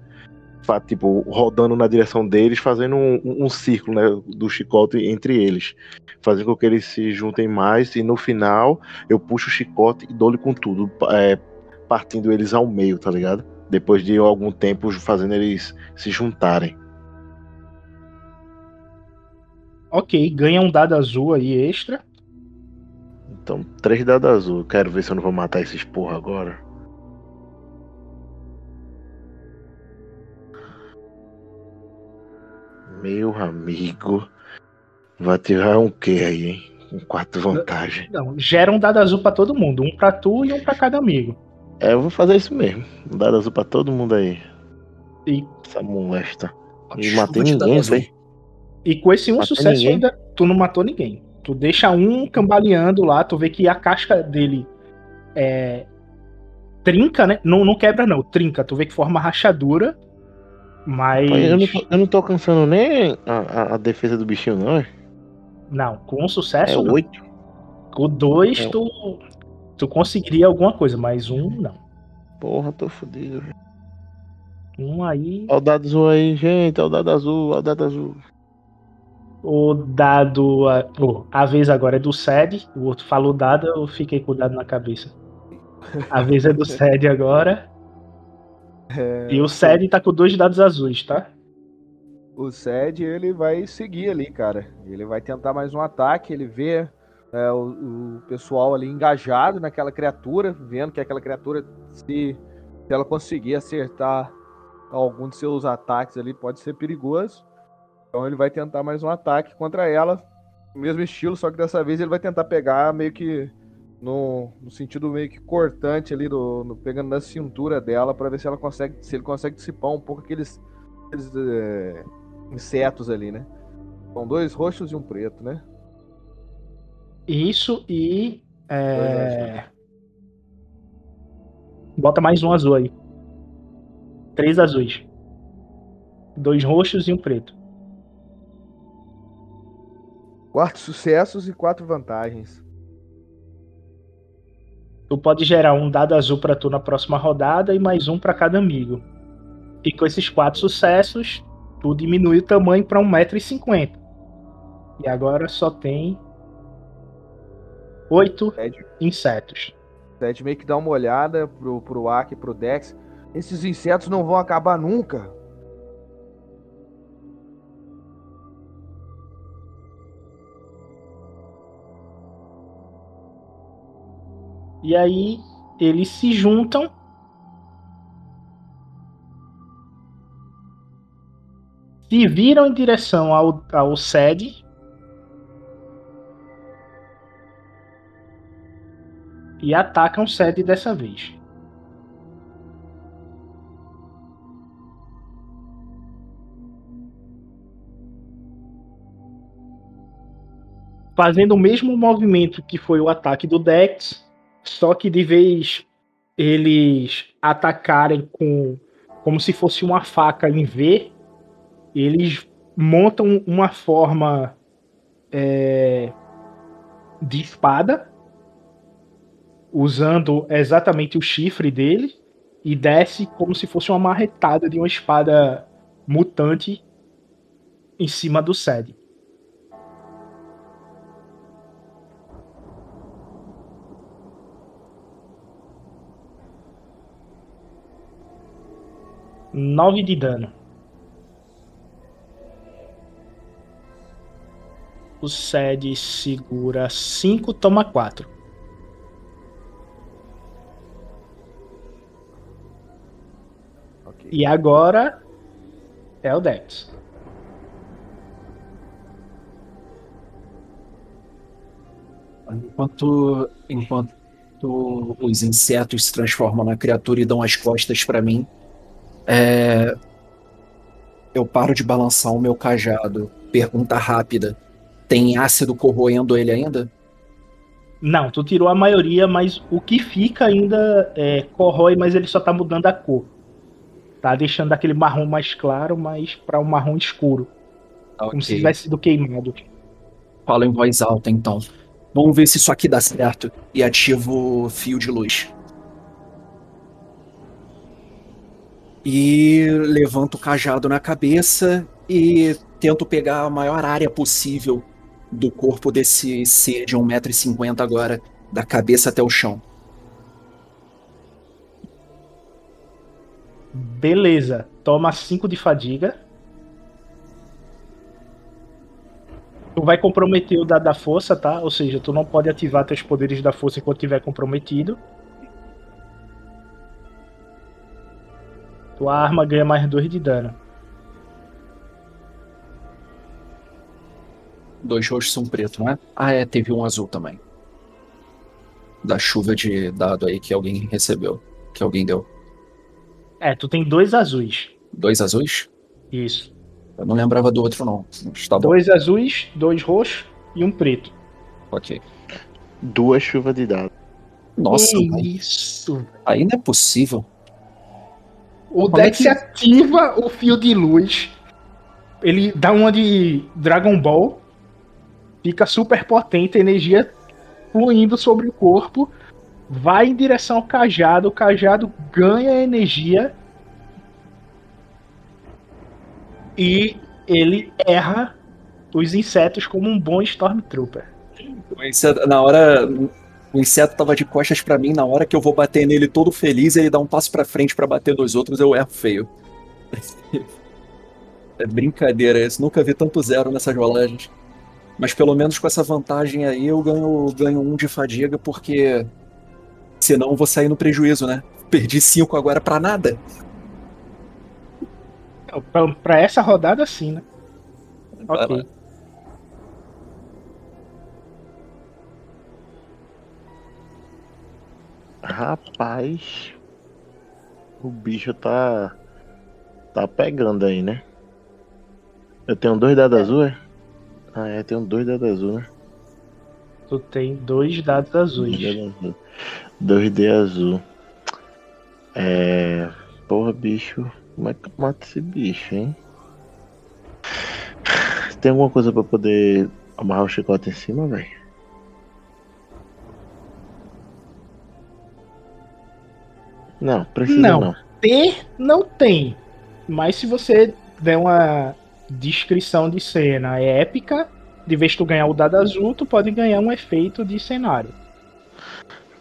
tipo, rodando na direção deles, fazendo um, um- um círculo, né, do chicote entre eles. Fazendo com que eles se juntem mais e no final eu puxo o chicote e dou-lhe com tudo, é, partindo eles ao meio, tá ligado? Depois de algum tempo fazendo eles se juntarem. Ok, ganha um dado azul aí extra. Então, três dados azul. Quero ver se eu não vou matar esses porra agora. Meu amigo. Vai tirar um quê aí, hein? Um quarto vantagem. Não, gera um dado azul pra todo mundo. Um pra tu e um pra cada amigo. É, eu vou fazer isso mesmo. Um dado azul pra todo mundo aí. E, Essa molesta. E Chuva matei ninguém, velho. e com esse um sucesso ninguém? ainda, tu não matou ninguém. Tu deixa um cambaleando lá, tu vê que a casca dele é. Trinca, né? Não, não quebra, não. Trinca. Tu vê que forma rachadura. Mas. Eu não, tô, eu não tô alcançando nem a, a- defesa do bichinho, não. é? Não, com um É sucesso, não. oito. Com dois, É. tu, tu conseguiria alguma coisa, mas um não. Porra, tô fudido. Um aí. Olha o dado azul aí, gente. Olha o dado azul, olha o dado azul. O dado. A, pô, a vez agora é do SED. O outro falou dado, eu fiquei com o dado na cabeça. A vez é do SED agora. É, E o SED tá com dois dados azuis, tá? O Sed, ele vai seguir ali, cara. Ele vai tentar mais um ataque, ele vê é, o, o pessoal ali engajado naquela criatura, vendo que aquela criatura, se, se ela conseguir acertar algum de seus ataques ali, pode ser perigoso. Então ele vai tentar mais um ataque contra ela, mesmo estilo, só que dessa vez ele vai tentar pegar meio que no, no sentido meio que cortante ali, do, no- pegando na cintura dela, para ver se ela consegue, se ele consegue dissipar um pouco aqueles, aqueles é, insetos ali, né? São dois roxos e um preto, né? Isso e. É... Bota mais um azul aí. Três azuis. Dois roxos e um preto. Quatro sucessos e quatro vantagens. Tu pode gerar um dado azul pra tu na próxima rodada e mais um pra cada amigo. E com esses quatro sucessos, tu diminui o tamanho pra 1,50m. E agora só tem oito Sed, insetos. Sed meio que dá uma olhada pro, pro Aki e pro Dex. Esses insetos não vão acabar nunca. E aí eles se juntam. Se viram em direção ao, ao sede. E atacam o sede dessa vez. Fazendo o mesmo movimento que foi o ataque do Dex, só que de vez eles atacarem com como se fosse uma faca em V, eles montam uma forma é, de espada, usando exatamente o chifre dele, e desce como se fosse uma marretada de uma espada mutante em cima do Sede. 9 de dano. O Sed segura 5, toma 4. Okay. E agora é o Dex. Enquanto, enquanto os insetos se transformam na criatura e dão as costas para mim, é, eu paro de balançar o meu cajado. Pergunta rápida: tem ácido corroendo ele ainda? Não, tu tirou a maioria, mas o que fica ainda é, corrói, mas ele só tá mudando a cor. Tá deixando aquele marrom mais claro, mas para um marrom escuro. Como se tivesse sido queimado. Falo em voz alta então. Vamos ver se isso aqui dá certo. E ativo o fio de luz. E levanto o cajado na cabeça e tento pegar a maior área possível do corpo desse ser de 1,50m agora, da cabeça até o chão. Beleza. Toma 5 de fadiga. Tu vai comprometer o dado da força, tá? Ou seja, tu não pode ativar teus poderes da força enquanto estiver comprometido. Tua arma ganha mais 2 de dano. Dois roxos são preto, não é? Ah, é, teve um azul também. Da chuva de dado aí que alguém recebeu. Que alguém deu. É, tu tem dois azuis. Dois azuis? Isso. Eu não lembrava do outro, não. Tá bom. Dois azuis, dois roxos e um preto. Ok. Duas chuvas de dados. Nossa, Que isso. aí não é possível. O Como é Dex que- ativa o fio de luz. Ele dá uma de Dragon Ball. Fica super potente, a energia fluindo sobre o corpo. Vai em direção ao cajado. O cajado ganha energia. E ele erra os insetos como um bom Stormtrooper. Na hora. O inseto tava de costas pra mim, na hora que eu vou bater nele todo feliz, ele dá um passo pra frente pra bater nos outros, eu erro feio. É brincadeira isso, nunca vi tanto zero nessas rolagens. Mas pelo menos com essa vantagem aí eu ganho, ganho um de fadiga, porque senão eu vou sair no prejuízo, né? Perdi cinco agora pra nada. Pra, pra essa rodada, sim, né? Vai Ok. lá. Rapaz, o bicho tá. tá pegando aí, né? Eu tenho dois dados azul, é? Ah, é, tenho dois dados azul, né? Tu tem dois dados azuis. Dois dados azul. Dois D azul. É. Porra, bicho. Como é que eu mato esse bicho, hein? Tem alguma coisa pra poder amarrar o chicote em cima, velho? Não, precisa Não. não. ter não tem. Mas se você der uma descrição de cena épica, de vez que tu ganhar o dado azul, tu pode ganhar um efeito de cenário.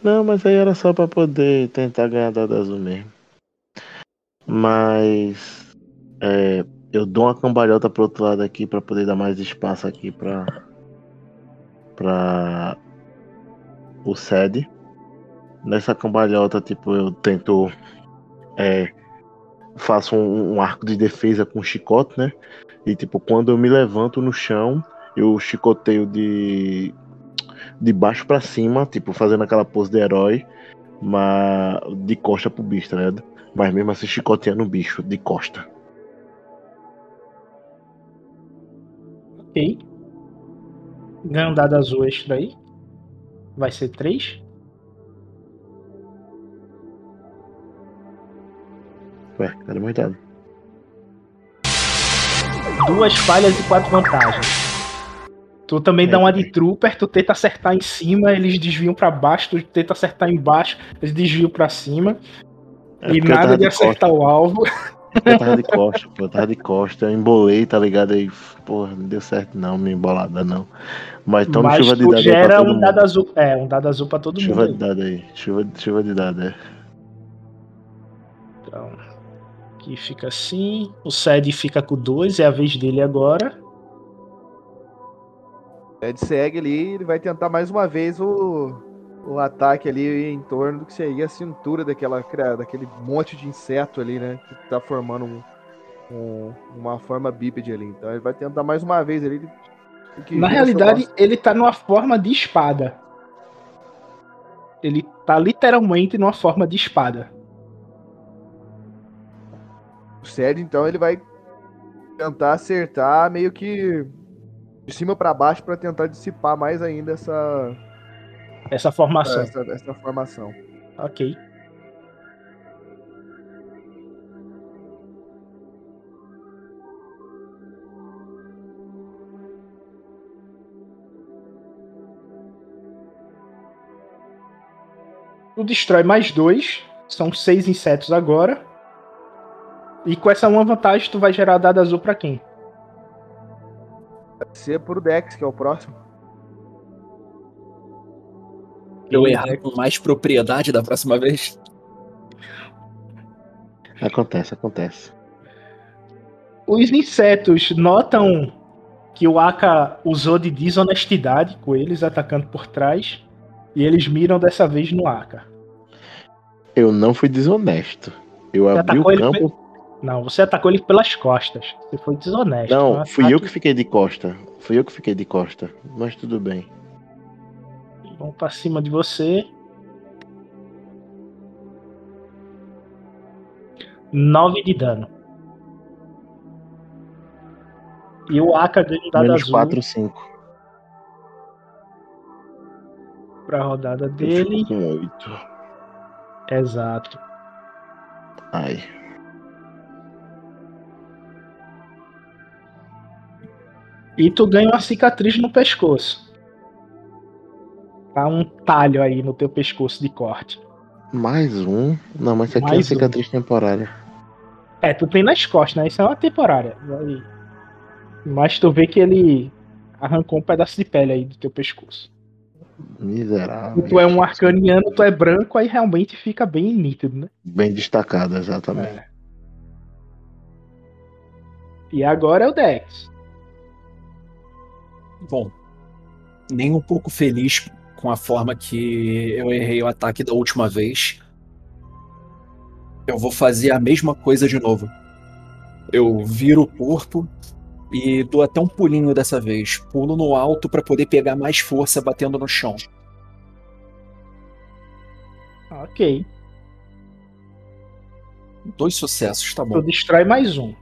Não, mas aí era só pra poder tentar ganhar dado azul mesmo. Mas é, eu dou uma cambalhota pro outro lado aqui pra poder dar mais espaço aqui pra para o sede. Nessa cambalhota, tipo, eu tento é, faço um, um arco de defesa com chicote, né? E tipo, quando eu me levanto no chão, eu chicoteio de de baixo pra cima, tipo, fazendo aquela pose de herói, mas de costa pro bicho, tá ligado? Mas mesmo assim chicoteando o bicho de costa. Ok. Ganha um dado azul extra aí. Vai ser três. Ué, meu dado? Duas falhas e quatro vantagens. Tu também dá uma de trooper, tu tenta acertar em cima, eles desviam pra baixo, tu tenta acertar embaixo, eles desviam pra cima. É e nada de costa, acertar o alvo. Eu tava de costa, pô, eu tava de costa, eu embolei, tá ligado? Aí, porra, não deu certo não, minha embolada não. Mas toma Mas chuva de dado aí pra gera todo um mundo. dado azul. É, um dado azul pra todo Chuva de mundo. aí. dado aí, chuva, chuva de dado, é. Aqui fica assim. O Sed fica com dois, é a vez dele agora. Ed segue ali, ele vai tentar mais uma vez o, o ataque ali em torno do que seria a cintura daquela, daquele monte de inseto ali, né? Que tá formando um- um- uma forma bípede ali. Então ele vai tentar mais uma vez ali. Na realidade, ele tá numa forma de espada. Ele tá literalmente numa forma de espada. O Sed, então, ele vai tentar acertar meio que de cima pra baixo pra tentar dissipar mais ainda essa, Essa formação. essa, essa formação. Ok. Tu destrói mais dois. São seis insetos agora. E com essa uma vantagem, tu vai gerar dado azul pra quem? Pode ser pro Dex, que é o próximo. Eu errar com mais propriedade da próxima vez. Acontece, acontece. Os insetos notam que o Aka usou de desonestidade com eles, atacando por trás. E eles miram dessa vez no Aka. Eu não fui desonesto. Eu Você abri o campo. Não, você atacou ele pelas costas. Você foi desonesto. Não, fui eu que fiquei de costa. Fui eu que fiquei de costa. Mas tudo bem. Vão pra cima de você. Nove de dano. E o Aka ganha um dado Menos azul 4, 5. pra rodada Eu dele. fico com 8. Exato. Ai. E tu ganha uma cicatriz no pescoço. Tá um talho aí no teu pescoço de corte. Mais um? Não, mas isso aqui é uma Mais um. cicatriz temporária. É, tu tem nas costas, né? Isso é uma temporária. Mas tu vê que ele arrancou um pedaço de pele aí do teu pescoço. Miserável. Tu é um arcaniano, tu é branco, aí realmente fica bem nítido, né? Bem destacado, exatamente. É. E agora é o Dex. Bom, nem um pouco feliz com a forma que eu errei o ataque da última vez. Eu vou fazer a mesma coisa de novo. Eu viro o corpo e dou até um pulinho dessa vez. Pulo no alto para poder pegar mais força batendo no chão. Ok. Dois sucessos, tá Tu bom. destrói mais um.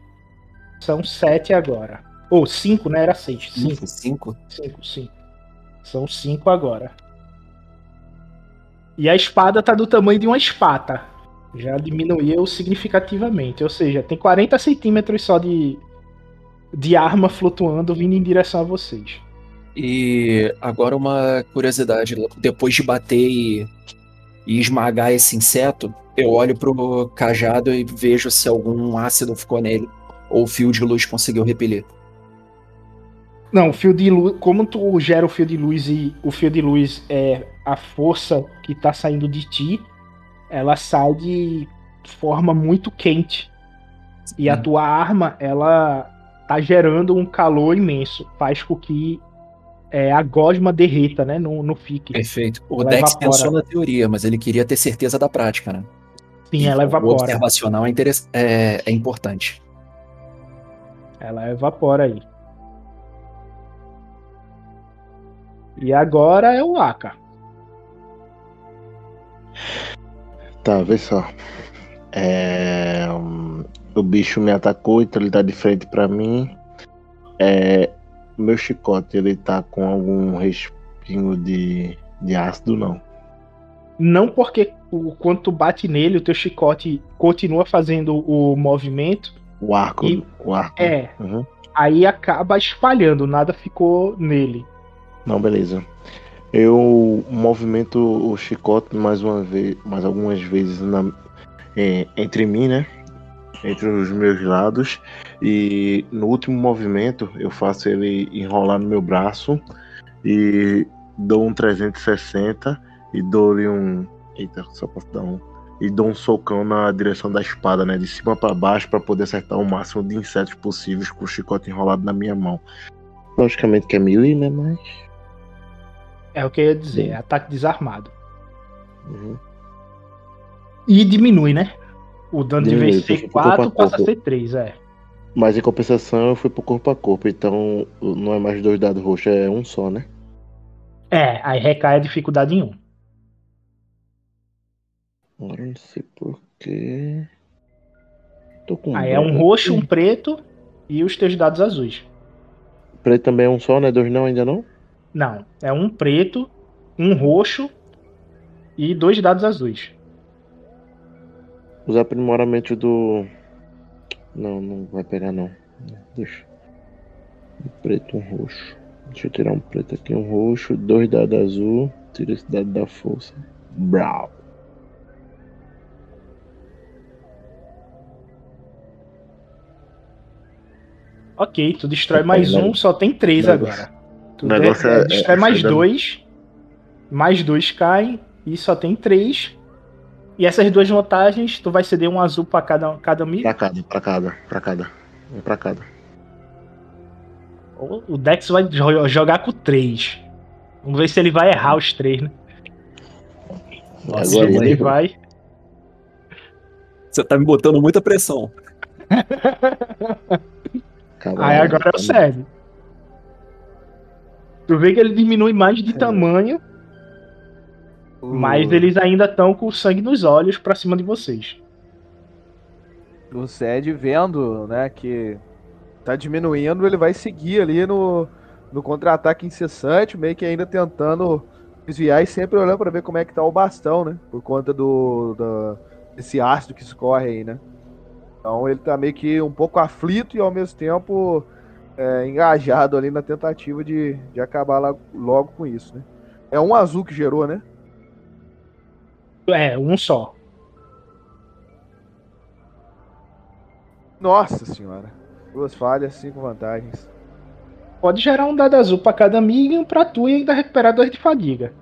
São sete agora. Ou cinco, né? Era seis. Cinco. Cinco, cinco. Cinco, cinco. São cinco agora. E a espada tá do tamanho de uma espata. Já diminuiu significativamente. Ou seja, tem 40 centímetros só de, de arma flutuando vindo em direção a vocês. E agora uma curiosidade, depois de bater e, e esmagar esse inseto, eu olho pro cajado e vejo se algum ácido ficou nele ou o fio de luz conseguiu repelir. Não, o fio de luz. Como tu gera o fio de luz e o fio de luz é a força que tá saindo de ti, ela sai de forma muito quente. E a tua arma, ela tá gerando um calor imenso. Faz com que é, a gosma derreta, né? Não, não fique. Perfeito. O Ela Dex evapora. pensou na teoria, mas ele queria ter certeza da prática, né? Sim, ela O evapora. observacional é, é- é importante. Ela evapora aí. E agora é o Aka. Tá, vê só. É, hum, O bicho me atacou, então ele tá de frente pra mim. É, meu chicote, ele tá com algum respingo de, de ácido, não. Não porque o, quando tu bate nele, o teu chicote continua fazendo o movimento. O arco. E- O arco. É, Uhum. aí acaba espalhando, nada ficou nele. Não, beleza. Eu movimento o chicote mais uma vez, mais algumas vezes na- é, entre mim, né? Entre os meus lados. E no último movimento eu faço ele enrolar no meu braço e dou um 360 e dou-lhe um. Eita, só posso dar um. E dou um socão na direção da espada, né? De cima para baixo para poder acertar o máximo de insetos possíveis com o chicote enrolado na minha mão. Logicamente que é melee, né? Mas. É o que eu ia dizer, é ataque desarmado. Uhum. E diminui, né? O dano de Diminui, vez ser porque ficou pra 4 passa a ser 3, é. Mas em compensação eu fui pro corpo a corpo, então não é mais dois dados roxos, é um só, né? É, aí recai a dificuldade em 1. Agora eu não sei porquê. Tô com Aí é um roxo, um preto e os teus dados azuis. Preto também é um só, né? Dois não, ainda não? Não, é um preto, um roxo e dois dados azuis. Os aprimoramentos do. Não, não vai pegar não. Deixa. Um preto, um roxo. Deixa eu tirar um preto aqui, um roxo, dois dados azul. Tira esse dado da força. Brau. Ok, tu destrói mais um, só tem três agora. Tu o negócio é- destrói é- mais dois. Mais dois caem e só tem três. E essas duas vantagens, tu vai ceder um azul pra cada, cada amigo. Pra cada, pra cada, pra cada. Um pra cada. O Dex vai jo- jogar com três. Vamos ver se ele vai errar os três, né? Nossa, Agora ele vai. você tá me botando muita pressão. Aí agora é o sério. Tu vê que ele diminui mais de tamanho, mas O- eles ainda estão com sangue nos olhos pra cima de vocês. O Zed vendo, né, que tá diminuindo, ele vai seguir ali no, no contra-ataque incessante, meio que ainda tentando desviar e sempre olhando pra ver como é que tá o bastão, né? Por conta do, da- desse ácido que escorre aí, né? Então ele tá meio que um pouco aflito e ao mesmo tempo é, engajado ali na tentativa de, de acabar lá- logo com isso, né? É um azul que gerou, né? É, um só. Nossa senhora. Duas falhas, cinco vantagens. Pode gerar um dado azul pra cada amigo pra tu e ainda recuperar dois de fadiga.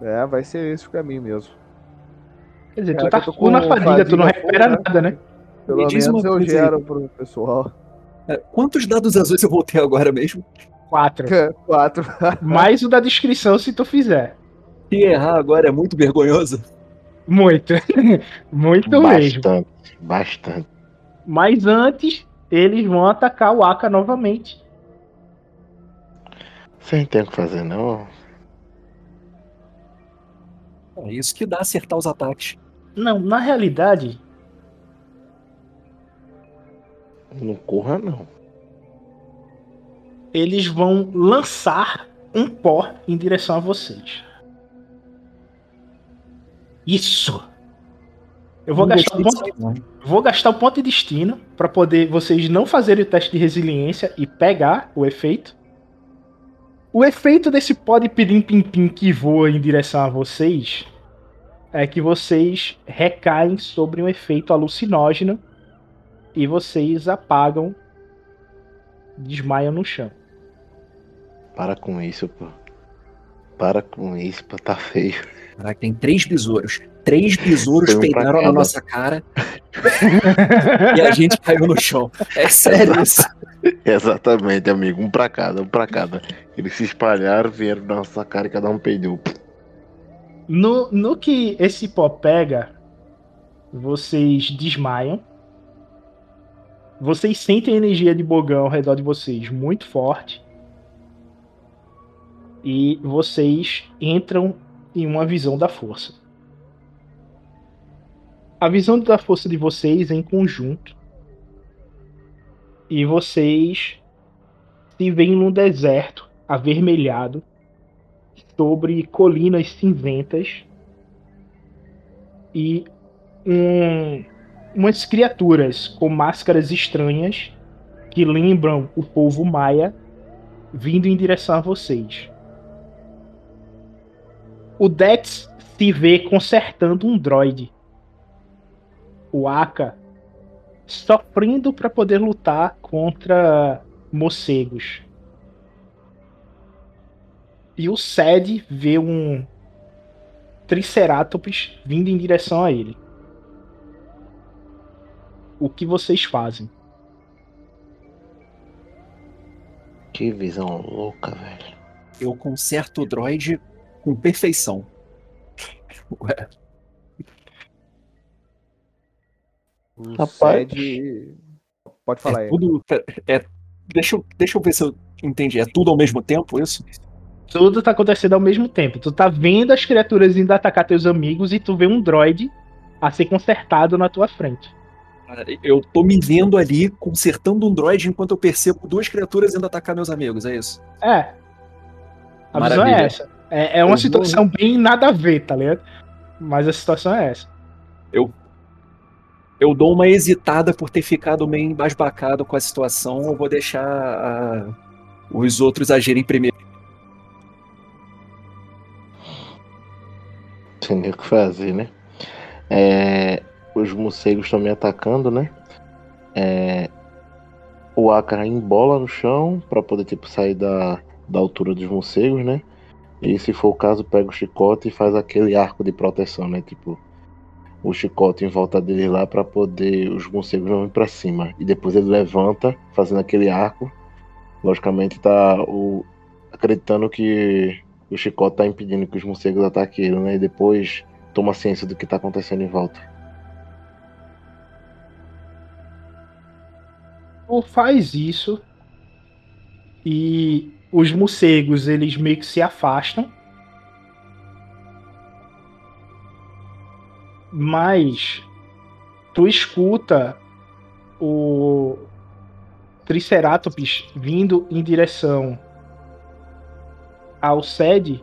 É, vai ser esse o caminho mesmo. Quer dizer, Cara, tu tá full na com fadiga, tu não fadiga recupera né? nada, né? Pelo Me menos eu coisa gero pro pessoal. É, Quantos dados azuis eu vou ter agora mesmo? Quatro. Quatro. Mais o da descrição se tu fizer. Se errar agora é muito vergonhoso. Muito. Muito mesmo. Bastante, bastante. Mas antes, eles vão atacar o Aka novamente. Você não tem o que fazer, não. É isso que dá acertar os ataques. Não, na realidade, Não corra, não. eles vão lançar um pó em direção a vocês. Isso! Eu vou gastar o ponto, vou gastar o ponto de destino para poder vocês não fazerem o teste de resiliência e pegar o efeito. O efeito desse pó de pirim-pim-pim que voa em direção a vocês é que vocês recaem sobre um efeito alucinógeno e vocês apagam, desmaiam no chão. Para com isso, pô. Para com isso, pô. Tá feio. Caraca, tem três besouros. Três besouros um pra peidaram na nossa cara e a gente caiu no chão. É sério isso. Exatamente, amigo. Um pra cada, um pra cada. Eles se espalharam, vieram na nossa cara e cada um peidou. No, no que esse pó pega, vocês desmaiam. Vocês sentem a energia de Bogão ao redor de vocês muito forte. E vocês entram em uma visão da força. A visão da força de vocês é em conjunto. E vocês se veem num deserto avermelhado sobre colinas cinzentas e um- umas criaturas com máscaras estranhas que lembram o povo maia vindo em direção a vocês. O Dex se vê consertando um droid. O Aka sofrendo para poder lutar contra morcegos. E o Sed vê um Triceratops vindo em direção a ele. O que vocês fazem? Que visão louca, velho. Eu conserto o droid com perfeição. Ué, O Rapaz. Sed... Pode falar é aí. tudo. É, deixa, eu, deixa eu ver se eu entendi. É tudo ao mesmo tempo isso? Tudo tá acontecendo ao mesmo tempo. Tu tá vendo as criaturas indo atacar teus amigos e tu vê um droid a ser consertado na tua frente. Eu tô me vendo ali consertando um droid enquanto eu percebo duas criaturas indo atacar meus amigos, é isso? É. A visão é Maravilha. essa. É, é uma Eu vou- situação bem nada a ver, tá ligado? Mas a situação é essa. Eu dou uma hesitada por ter ficado meio embasbacado com a situação. Eu vou deixar ah, os outros agirem primeiro. Nem o que fazer, né? É, os morcegos estão me atacando, né? É, o Aka embola no chão pra poder tipo sair da, da altura dos morcegos, né? E se for o caso, pega o chicote e faz aquele arco de proteção, né? Tipo, o chicote em volta dele lá pra poder os morcegos não ir pra cima. E depois ele levanta, fazendo aquele arco. Logicamente tá o, acreditando que o chicote tá impedindo que os morcegos ataquem ele, né? E depois toma ciência do que tá acontecendo em volta. Tu faz isso e os morcegos eles meio que se afastam. Mas tu escuta o Triceratops vindo em direção ao sede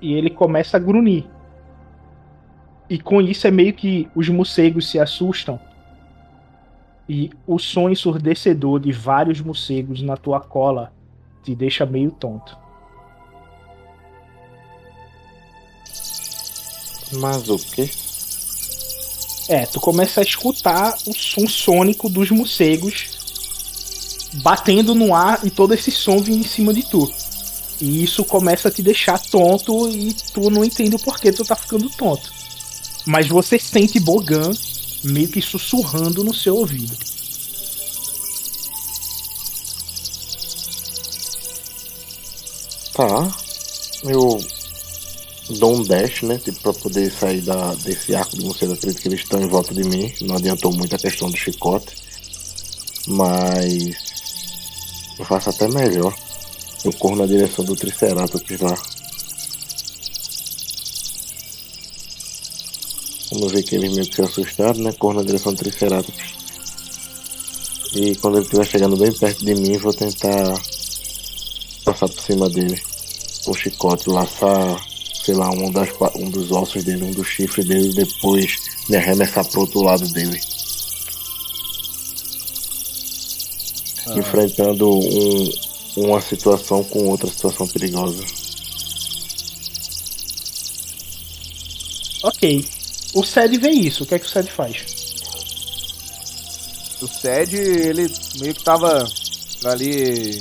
e ele começa a grunhir. E com isso é meio que os morcegos se assustam. E o som ensurdecedor de vários morcegos na tua cola te deixa meio tonto. Mas o quê? É, tu começa a escutar o som sônico dos morcegos batendo no ar e todo esse som vindo em cima de tu. E isso começa a te deixar tonto e tu não entende o porquê tu tá ficando tonto. Mas você sente Bogan meio que sussurrando no seu ouvido. Tá. Eu dou um dash, né? Tipo, pra poder sair da, desse arco de morcego. Acredito que eles estão em volta de mim. Não adiantou muito a questão do chicote. Mas. Eu faço até melhor. Eu corro na direção do Triceratops lá. Vamos ver que eles meio que se assustaram, né? Corro na direção do Triceratops. E quando ele estiver chegando bem perto de mim, vou tentar passar por cima dele. Com o chicote, laçar, sei lá, um, das, um dos ossos dele, um dos chifres dele, e depois me arremessar pro outro lado dele. Enfrentando um, uma situação com outra situação perigosa. Ok. O Sed vê isso. O que é que o Sed faz? O Sed, ele meio que tava ali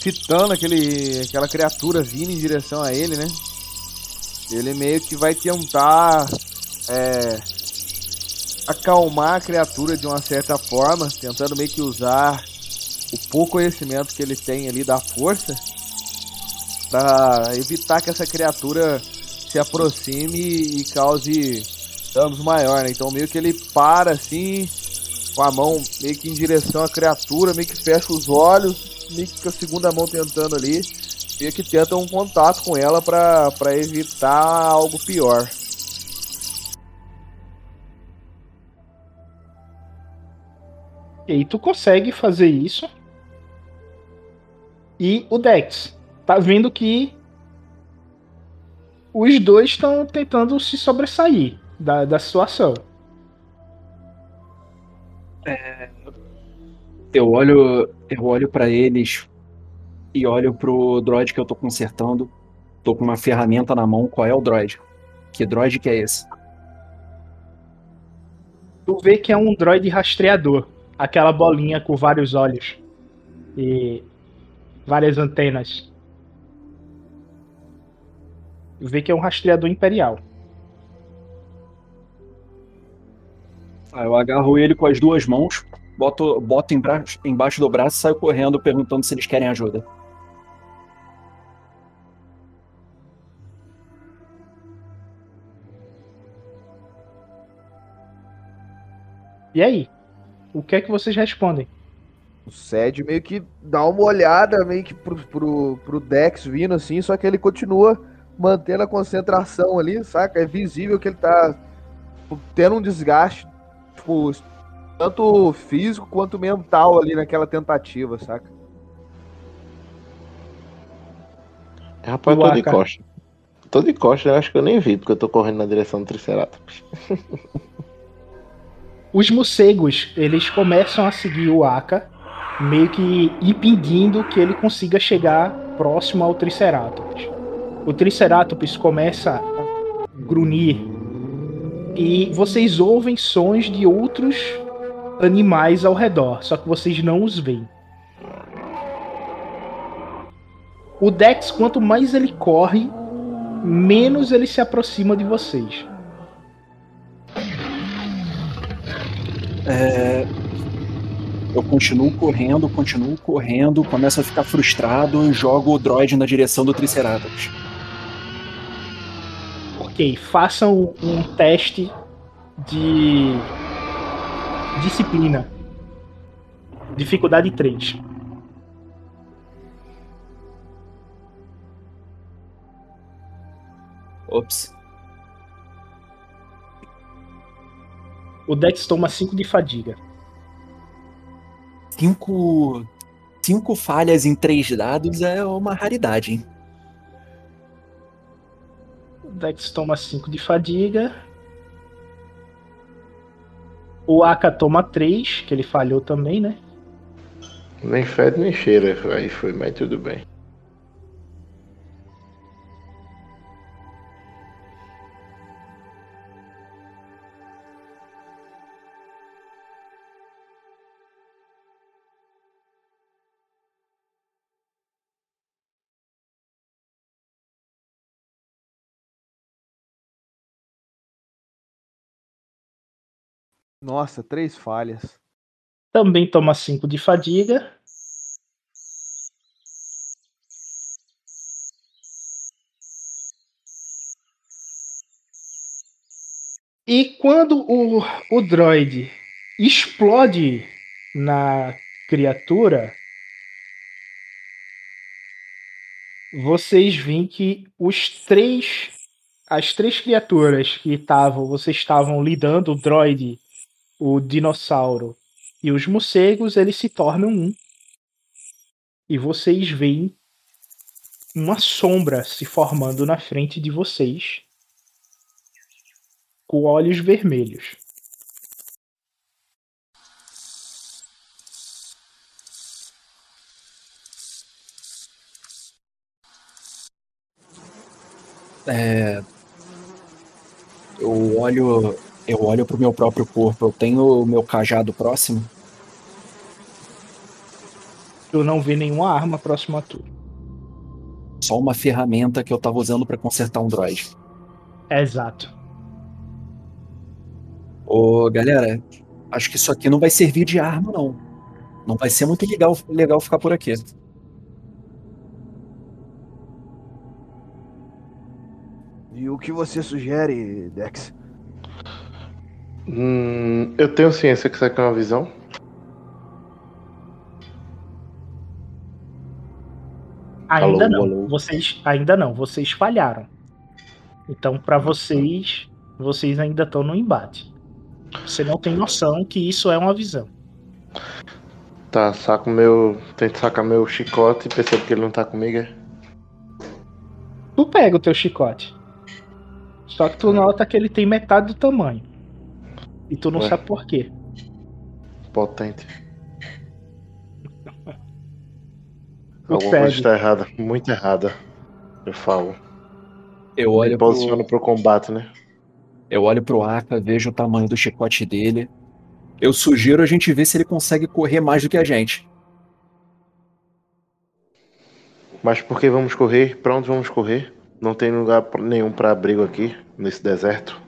fitando aquele, aquela criatura vindo em direção a ele, né? Ele meio que vai tentar é, acalmar a criatura de uma certa forma, tentando meio que usar o pouco conhecimento que ele tem ali da força para evitar que essa criatura se aproxime e cause danos maior, né? Então meio que ele para assim, com a mão meio que em direção à criatura, meio que fecha os olhos, meio que com a segunda mão tentando ali, meio que tenta um contato com ela pra evitar algo pior. E aí tu consegue fazer isso. E o Dex tá vendo que os dois estão tentando se sobressair da, da situação. Eu olho, eu olho para eles e olho pro droid que eu tô consertando. Tô com uma ferramenta na mão. Qual é o droid? Que droid que é esse? Tu vê que é um droid rastreador. Aquela bolinha com vários olhos. E várias antenas. Vê que é um rastreador imperial. Ah, eu agarro ele com as duas mãos, boto, boto embra- embaixo do braço e saio correndo perguntando se eles querem ajuda. E aí? O que é que vocês respondem? O Sed meio que dá uma olhada meio que pro, pro, pro Dex vindo assim, só que ele continua mantendo a concentração ali, saca? É visível que ele tá tendo um desgaste, tipo, tanto físico quanto mental ali naquela tentativa, saca? Rapaz, E eu tô de costa. Tô de costa, eu acho que eu nem vi, porque eu tô correndo na direção do Triceratops. Os morcegos, eles começam a seguir o Aka, meio que impedindo que ele consiga chegar próximo ao Triceratops. O Triceratops começa a grunhir e vocês ouvem sons de outros animais ao redor, só que vocês não os veem. O Dex, quanto mais ele corre, menos ele se aproxima de vocês. É, Eu continuo correndo, continuo correndo, começo a ficar frustrado e jogo o droid na direção do Triceratops. Ok, façam um teste de disciplina. Dificuldade 3. Ops. O Dex toma 5 de fadiga. Cinco. Cinco falhas em três dados é uma raridade, hein? Dex toma 5 de fadiga. O Aka toma 3, que ele falhou também, né? Nem fede nem cheira. Aí foi, mas tudo bem. Nossa, três falhas. Também toma 5 de fadiga. E quando o, o droid explode na criatura, vocês veem que os três. As três criaturas que estavam. Vocês estavam lidando, o droid, o dinossauro e os morcegos, eles se tornam um. E vocês veem uma sombra se formando na frente de vocês, com olhos vermelhos. É, eu olho, eu olho pro meu próprio corpo. Eu tenho o meu cajado próximo. Tu não vê nenhuma arma próxima a tu. Só uma ferramenta que eu tava usando pra consertar um droid. Exato. Ô, galera, acho que isso aqui não vai servir de arma, não. Não vai ser muito legal, legal ficar por aqui. E o que você sugere, Dex? Hum, eu tenho ciência que isso aqui é uma visão. Ainda Alô, não. alô. Vocês ainda não. Vocês falharam. Então, pra vocês, vocês ainda estão no embate. Você não tem noção que isso é uma visão. Tá, saco meu. Tento sacar meu chicote e percebo que ele não tá comigo. é? Tu pega o teu chicote. Só que tu nota que ele tem metade do tamanho. E tu não Ué. sabe por quê. Potente. Alguma pega. coisa está errada, muito errada. Eu falo. Eu olho pro, posiciono pro combate, né? eu olho pro Aka, vejo o tamanho do chicote dele. Eu sugiro a gente ver se ele consegue correr mais do que a gente. Mas por que vamos correr? Pra onde vamos correr? Não tem lugar nenhum pra abrigo aqui, nesse deserto.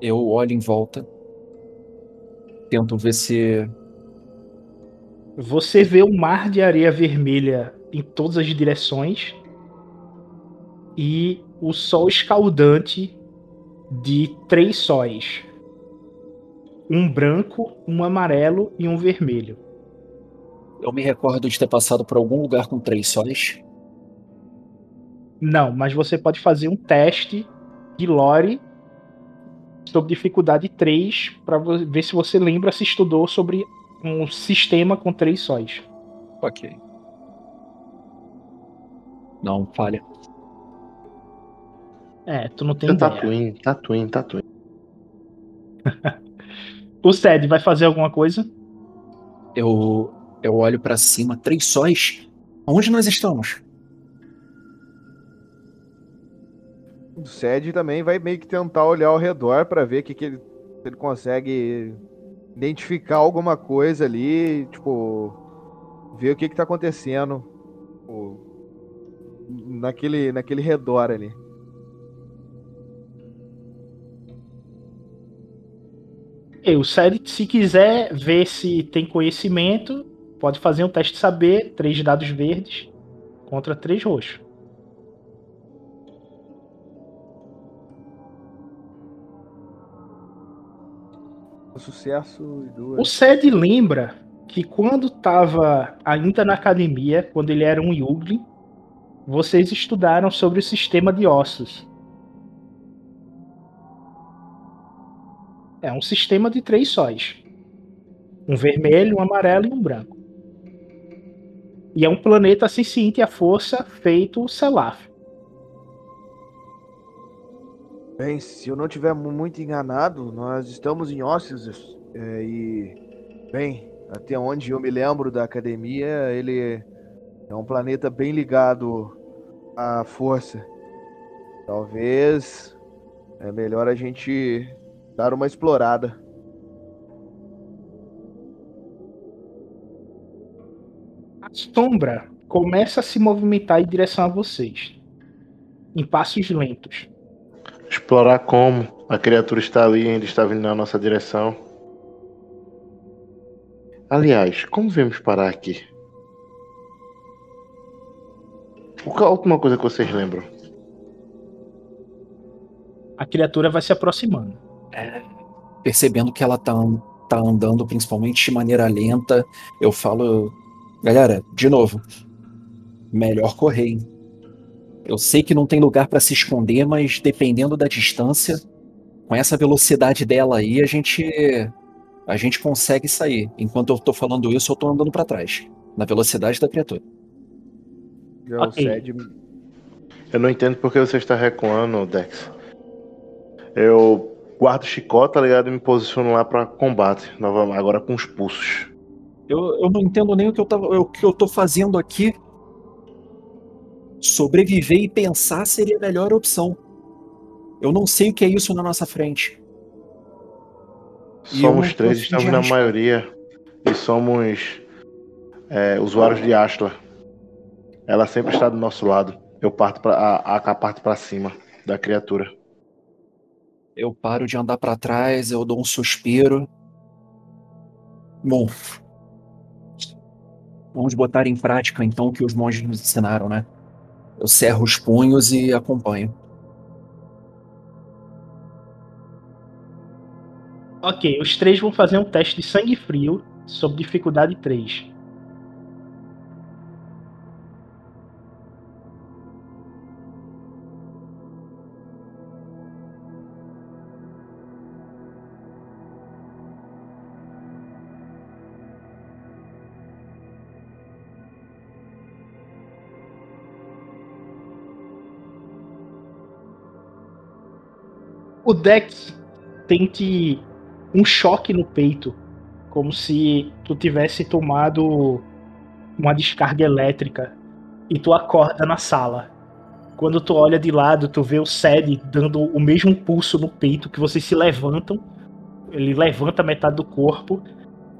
Eu olho em volta. Tento ver se. Você vê um mar de areia vermelha em todas as direções e o sol escaldante de três sóis: um branco, um amarelo e um vermelho. Eu me recordo de ter passado por algum lugar com três sóis. Não, mas você pode fazer um teste de lore sobre dificuldade 3 para ver se você lembra se estudou sobre um sistema com três sóis. Ok. Não, falha. É, tu não tem É ideia. Tatooine, Tatooine, Tatooine. O Ced vai fazer alguma coisa? Eu, eu olho pra cima, três sóis. Onde nós estamos? O Sed também vai meio que tentar olhar ao redor para ver que, que ele, se ele consegue identificar alguma coisa ali, tipo, ver o que que tá acontecendo tipo, naquele, naquele redor ali. O Sed, se quiser ver se tem conhecimento, pode fazer um teste de saber, três dados verdes contra três roxos. Sucesso e duas. O Sed lembra que quando estava ainda na academia, quando ele era um Yuglin, vocês estudaram sobre o sistema de ossos. É um sistema de três sóis. Um vermelho, um amarelo e um branco. E é um planeta senciente à força feito Selaf. Bem, se eu não estiver mu- muito enganado, nós estamos em Ossos é, e, bem, até onde eu me lembro da academia, ele é um planeta bem ligado à força. Talvez é melhor a gente dar uma explorada. A sombra começa a se movimentar em direção a vocês. Em passos lentos. Explorar como? A criatura está ali e ainda está vindo na nossa direção. Aliás, como viemos parar aqui? Qual é a última coisa que vocês lembram? A criatura vai se aproximando. percebendo que ela tá, an- tá andando principalmente de maneira lenta, eu falo, galera, de novo, melhor correr. hein? Eu sei que não tem lugar pra se esconder, mas dependendo da distância, com essa velocidade dela aí, a gente a gente consegue sair. Enquanto eu tô falando isso, eu tô andando pra trás, na velocidade da criatura. Já Ok. o Sed Eu não entendo porque você está recuando, Dex. Eu guardo o chicote, tá ligado? E me posiciono lá pra combate, agora com os pulsos. Eu, eu não entendo nem o que eu, tava, o que eu tô fazendo aqui. Sobreviver e pensar seria a melhor opção. Eu não sei o que é isso na nossa frente. E Somos três, estamos na maioria. E somos é, usuários de Astla. Ela sempre está do nosso lado. Eu parto pra, a, a parte pra cima da criatura. Eu paro de andar pra trás, eu dou um suspiro. Bom, vamos botar em prática então o que os monges nos ensinaram, né? Eu cerro os punhos e acompanho. Ok, os três vão fazer um teste de sangue frio sob dificuldade 3. O Dex sente um choque no peito, como se tu tivesse tomado uma descarga elétrica e tu acorda na sala. Quando tu olha de lado, tu vê o Sed dando o mesmo pulso no peito que vocês se levantam. Ele levanta metade do corpo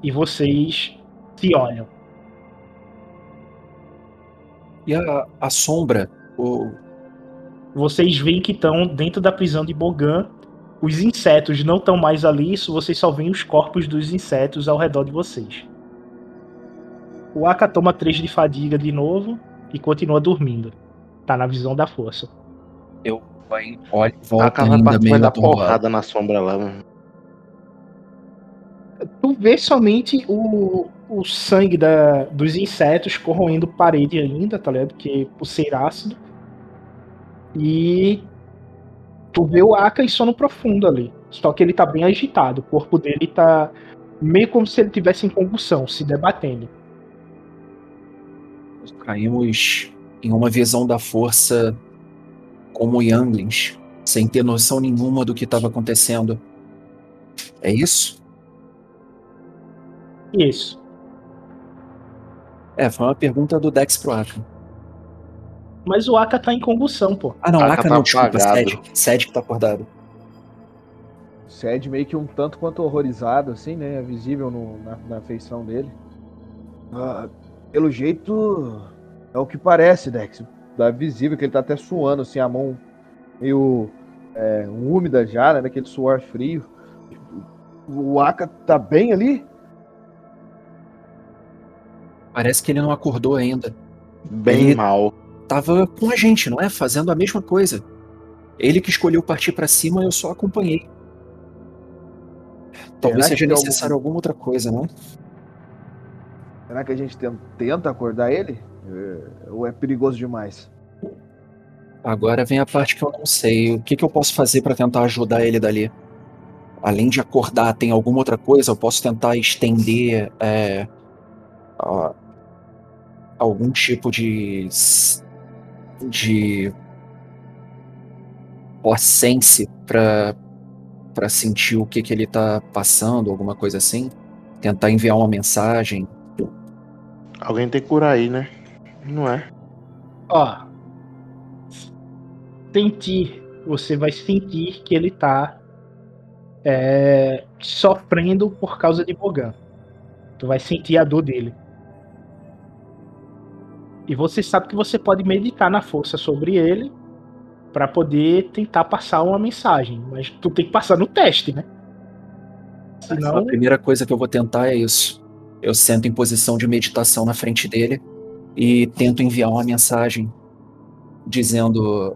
e vocês se olham. E a, a sombra, o, Vocês veem que estão dentro da prisão de Bogan. Os insetos não estão mais ali, isso vocês só veem os corpos dos insetos ao redor de vocês. O Aka toma 3 de fadiga de novo e continua dormindo. Tá na visão da força. vai, olha, volta cara vai ainda vai dar porrada na sombra lá. mano. Tu vê somente o, o sangue da, dos insetos corroendo parede ainda, tá ligado? Que por ser ácido. E tu vê o Aka em sono profundo ali. Só que ele tá bem agitado. O corpo dele tá meio como se ele tivesse em convulsão, se debatendo. Caímos em uma visão da força como Younglings, sem ter noção nenhuma do que estava acontecendo. É isso? Isso. É, foi uma pergunta do Dex pro Aka. Mas o Aka tá em convulsão, pô. Ah, não, Aka Aka tá não, desculpa. Sed. Sed que tá acordado. Sed meio que um tanto quanto horrorizado, assim, né? É visível no- na, na feição dele. Ah, pelo jeito, é o que parece, Dex. É visível que ele tá até suando, assim, a mão meio é, úmida já, né? Daquele suor frio. O Aka tá bem ali? Parece que ele não acordou ainda. Bem Ele- mal. Tava com a gente, não é? Fazendo a mesma coisa. Ele que escolheu partir pra cima, eu só acompanhei. Talvez Será seja necessário alguma outra coisa, né? Será que a gente ten- tenta acordar ele? É, ou é perigoso demais? Agora vem a parte que eu não sei. O que, que eu posso fazer pra tentar ajudar ele dali? Além de acordar, tem alguma outra coisa? Eu posso tentar estender é, a- algum tipo de de sense pra para sentir o que que ele tá passando, alguma coisa assim? Tentar enviar uma mensagem. Alguém tem que curar aí, né? Não é? Ó. Sentir. Você vai sentir que ele tá é, sofrendo por causa de Bogan. Tu vai sentir a dor dele. E você sabe que você pode meditar na força sobre ele pra poder tentar passar uma mensagem. Mas tu tem que passar no teste, né? Senão. A primeira coisa que eu vou tentar é isso. Eu sento em posição de meditação na frente dele e tento enviar uma mensagem dizendo: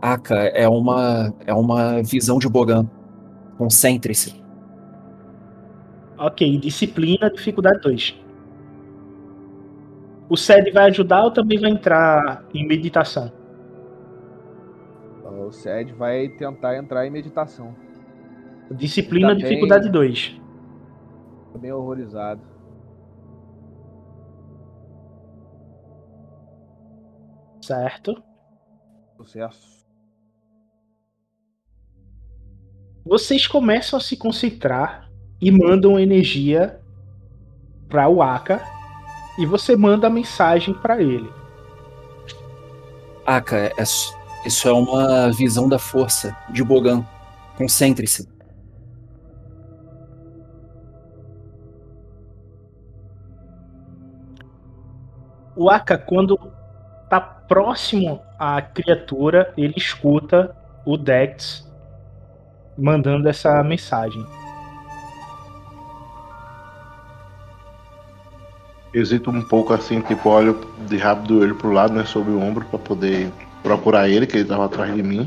Aka, é uma, é uma visão de Bogan. Concentre-se. Ok, disciplina, dificuldade 2. O SED vai ajudar ou também vai entrar em meditação? O Sed vai tentar entrar em meditação. Disciplina, Tá bem. dificuldade 2. Tô bem horrorizado. Certo. Sucesso. Vocês começam a se concentrar e mandam energia para o Aka e você manda a mensagem para ele. Aka, é s- isso é uma visão da força de Bogan. Concentre-se. O Aka, quando tá próximo à criatura, ele escuta o Dex mandando essa mensagem. Hesito um pouco assim, tipo, olho de rápido ele pro lado, né? Sobre o ombro pra poder procurar ele, que ele tava atrás de mim.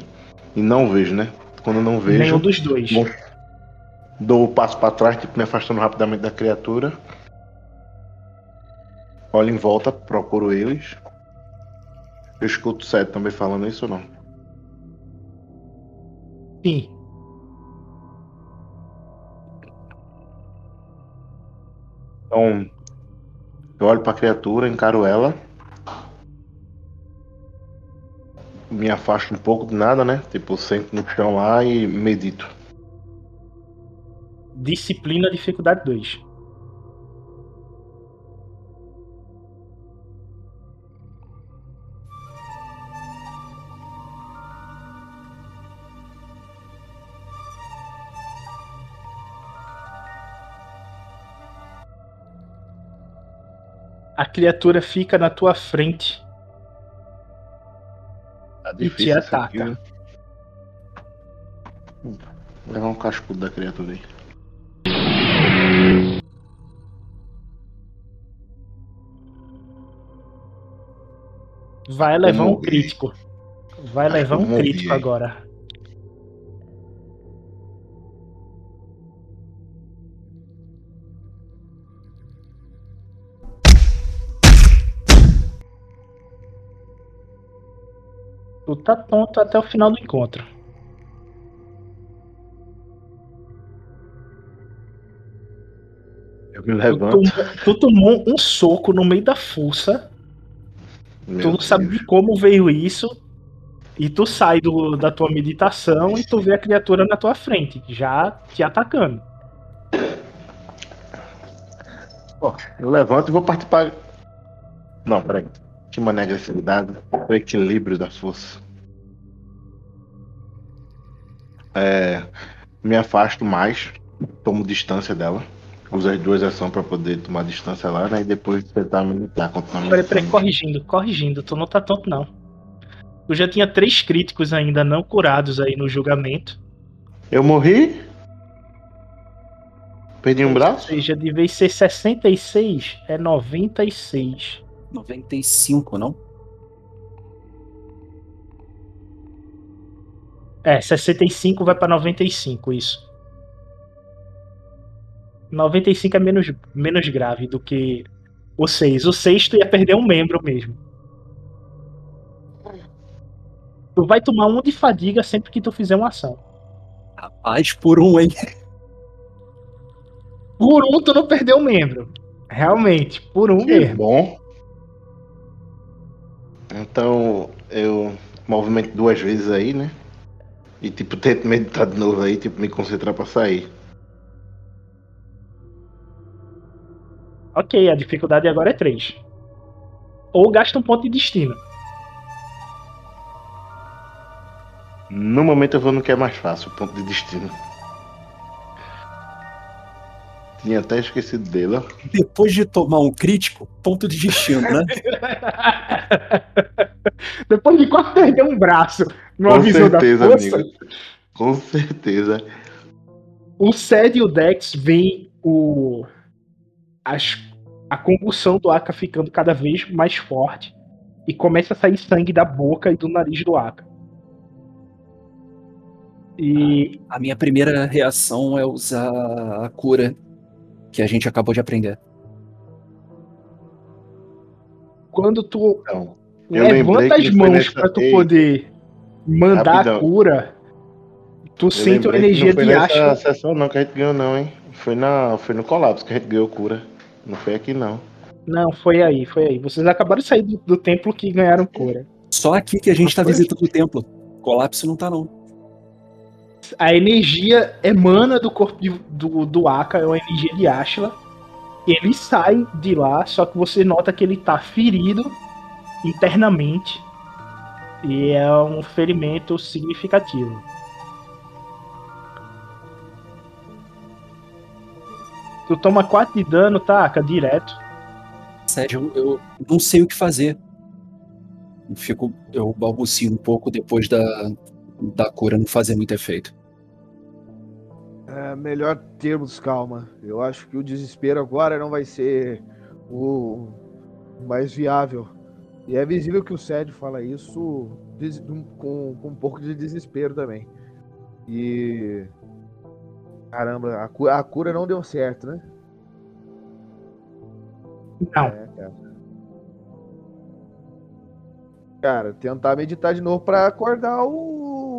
E não vejo, né? Quando eu não vejo, Nenhum dos dois. Bom. dou o passo pra trás, tipo, me afastando rapidamente da criatura. Olho em volta, procuro eles. Eu escuto o Seth também falando isso ou não? Sim. Então, eu olho pra criatura, encaro ela. Me afasto um pouco de nada, né? Tipo, sento no chão lá e medito. Disciplina, dificuldade 2. A criatura fica na tua frente Tá e te ataca. aqui, né? Hum, Vou levar um cascudo da criatura aí. Vai levar um crítico. Vai levar um crítico agora. Tu tá tonto até o final do encontro. Eu me Tu, levanto. tom- tu tomou um soco no meio da fuça. Meu tu não sabe Deus. de como veio isso. E tu sai do- da tua meditação e tu vê a criatura na tua frente, já te atacando. Ó, eu levanto e vou partir pra. Não, peraí. Que mané agressividade. O equilíbrio da força. É, me afasto mais, tomo distância dela. Uso as duas ações pra poder tomar distância lá, né? E depois tentar me lutar contra Peraí, peraí, corrigindo, corrigindo, tu não tá tonto não. Tu já tinha três críticos ainda não curados aí no julgamento. Eu morri? Perdi um Ou braço? seja, de vez ser 66, é 96. 95, não? É, 65 vai pra 95, isso. 95 é menos, menos grave do que o 6. O 6 tu ia perder um membro mesmo. Tu vai tomar um de fadiga sempre que tu fizer uma ação. Rapaz, por um, hein? Por um tu não perdeu um membro. Realmente, por um Que mesmo. bom. Então eu movimento duas vezes aí, né? E tipo, tento meditar de novo aí, tipo, me concentrar pra sair. Ok, a dificuldade agora é 3. Ou gasta um ponto de destino. No momento eu vou no que é mais fácil, ponto de destino. Tinha até esquecido dele, ó. Depois de tomar um crítico, ponto de destino, né? Depois de quase perder um braço no Com aviso da certeza, força, amigo. Com certeza. o Sed e o Dex veem o. as- a convulsão do Aka ficando cada vez mais forte. E começa a sair sangue da boca e do nariz do Aka. E A minha primeira reação é usar a cura que a gente acabou de aprender. quando tu Então, levanta as foi mãos nessa- pra tu Ei, poder mandar rapidão. a cura, tu eu sente uma energia não foi de nessa Ashla. sessão não que a gente ganhou não, hein? Foi, na, foi no colapso que a gente ganhou cura. Não foi aqui não. Não, foi aí, foi aí. Vocês acabaram de sair do, do templo que ganharam cura. Só aqui que a gente tá Foi? visitando o templo. Colapso não tá, não. A energia emana do corpo de- do, do Aka, é uma energia de Ashla. Ele sai de lá, só que você nota que ele tá ferido internamente. E é um ferimento significativo. Tu toma 4 de dano, tá, Aka, direto. Sério, eu, não sei o que fazer. Fico, eu balbucio um pouco depois da, da cura não fazer muito efeito. É melhor termos calma. Eu acho que o desespero agora não vai ser o mais viável. E é visível que o Sed fala isso com, com um pouco de desespero também. E. Caramba, a, cu- a cura não deu certo, né? Não. É, cara. Cara, tentar meditar de novo pra acordar o,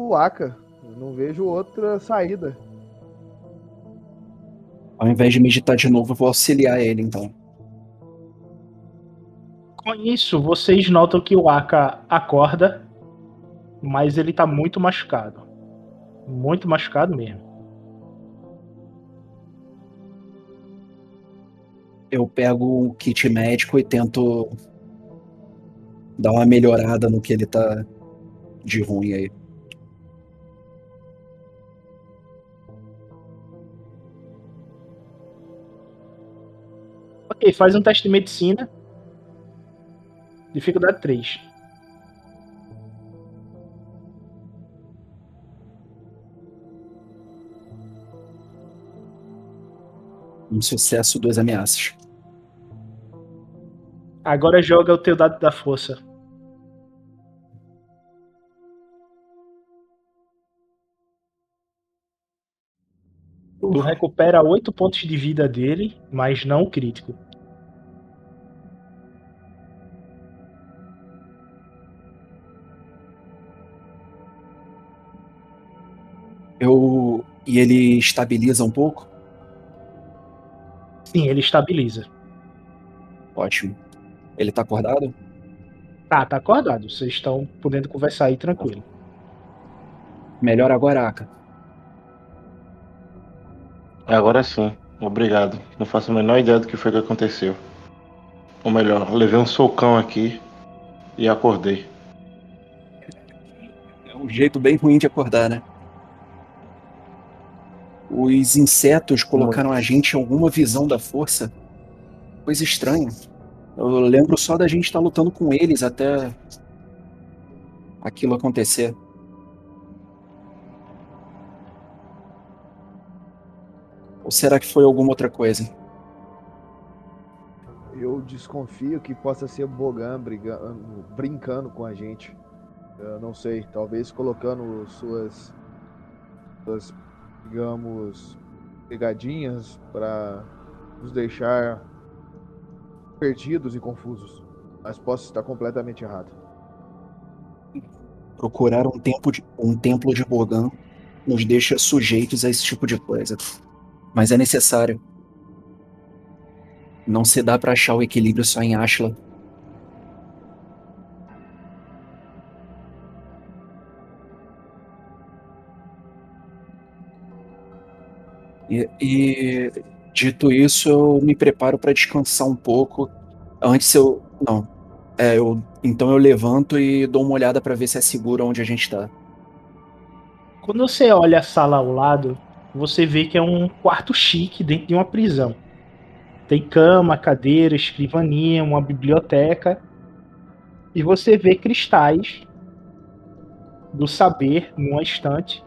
o Aka. Eu não vejo outra saída. Ao invés de meditar de novo, eu vou auxiliar ele, então. Com isso, vocês notam que o Aka acorda, mas ele tá muito machucado. Muito machucado mesmo. Eu pego o kit médico e tento dar uma melhorada no que ele tá de ruim aí. Ok, faz um teste de medicina. Dificuldade 3. Um sucesso, duas ameaças. Agora joga o teu dado da força. Tu recupera 8 pontos de vida dele, mas não o crítico. Eu. E ele estabiliza um pouco? Sim, ele estabiliza. Ótimo. Ele tá acordado? Tá, tá acordado. Vocês estão podendo conversar aí tranquilo. Melhor agora, Aka. Agora sim, obrigado. Não faço a menor ideia do que foi que aconteceu. Ou melhor, levei um socão aqui E acordei. É um jeito bem ruim de acordar, né? Os insetos colocaram a gente em alguma visão da força. Coisa estranha. Eu lembro só da gente estar lutando com eles até aquilo acontecer. Ou será que foi alguma outra coisa? Eu desconfio que possa ser Bogan brigando, brincando com a gente. Eu não sei, talvez colocando suas, suas digamos, pegadinhas para nos deixar perdidos e confusos. Mas posso estar completamente errado. Procurar um, tempo de, um templo de Bogan nos deixa sujeitos a esse tipo de coisa. Mas é necessário. Não se dá para achar o equilíbrio só em Ashla. E, e dito isso, eu me preparo para descansar um pouco. Antes eu. Não. É, eu, então eu levanto e dou uma olhada para ver se é seguro onde a gente tá. Quando você olha a sala ao lado, você vê que é um quarto chique dentro de uma prisão. Tem cama, cadeira, escrivaninha, uma biblioteca. E você vê cristais do saber numa estante.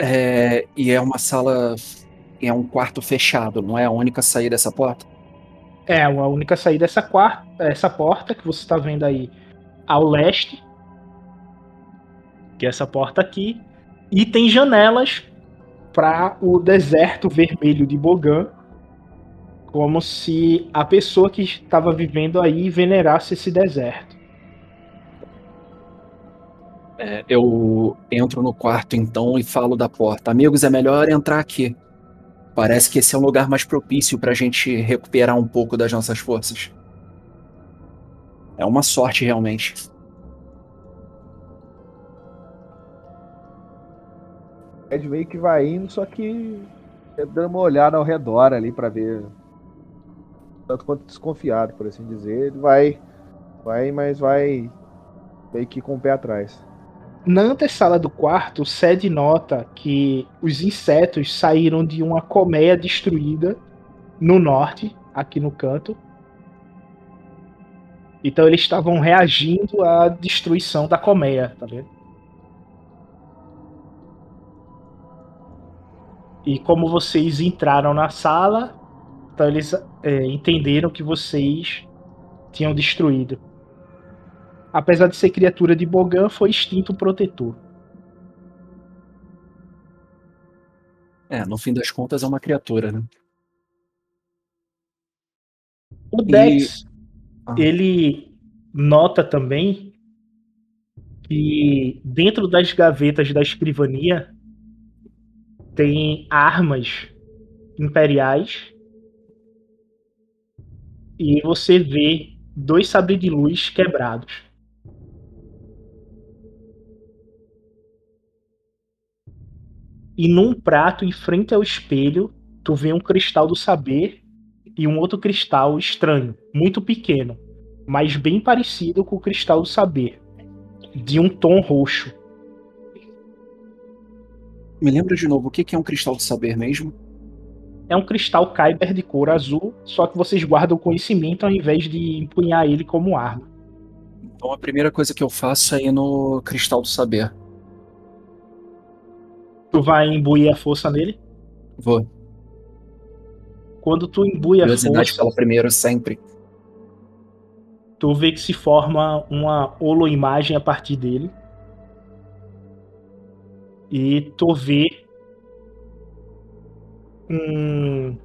É, e é uma sala. É um quarto fechado, não é a única saída dessa porta? É, a única saída dessa quarta, essa porta que você está vendo aí ao leste. Que é essa porta aqui. E tem janelas para o deserto vermelho de Bogan. Como se a pessoa que estava vivendo aí venerasse esse deserto. É, eu entro no quarto então e falo da porta. Amigos, é melhor entrar aqui. Parece que esse é um lugar mais propício para a gente recuperar um pouco das nossas forças. É uma sorte realmente. Ed meio que vai indo, só que é dando uma olhada ao redor ali para ver. Tanto quanto desconfiado, por assim dizer. Ele vai. Vai, mas vai meio que com o pé atrás. Na antessala do quarto, Sed nota que os insetos saíram de uma colmeia destruída no norte, aqui no canto. Então eles estavam reagindo à destruição da colmeia, tá vendo? E como vocês entraram na sala, então eles é, entenderam que vocês tinham destruído. Apesar de ser criatura de Bogan, foi instinto protetor. É, no fim das contas é uma criatura, né? O Dex, ah. ele nota também que dentro das gavetas da escrivania tem armas imperiais e você vê dois sabres de luz quebrados. E num prato em frente ao espelho, tu vê um cristal do saber e um outro cristal estranho, muito pequeno, mas bem parecido com o cristal do saber, de um tom roxo. Me lembra de novo, o que é um cristal do saber mesmo? É um cristal Kyber de cor azul, só que vocês guardam o conhecimento ao invés de empunhar ele como arma. Então a primeira coisa que eu faço é ir no cristal do saber. Tu vai imbuir a força nele? Vou. Quando tu imbui a força. pela primeiro sempre. Tu vê que se forma uma holoimagem a partir dele. E tu vê um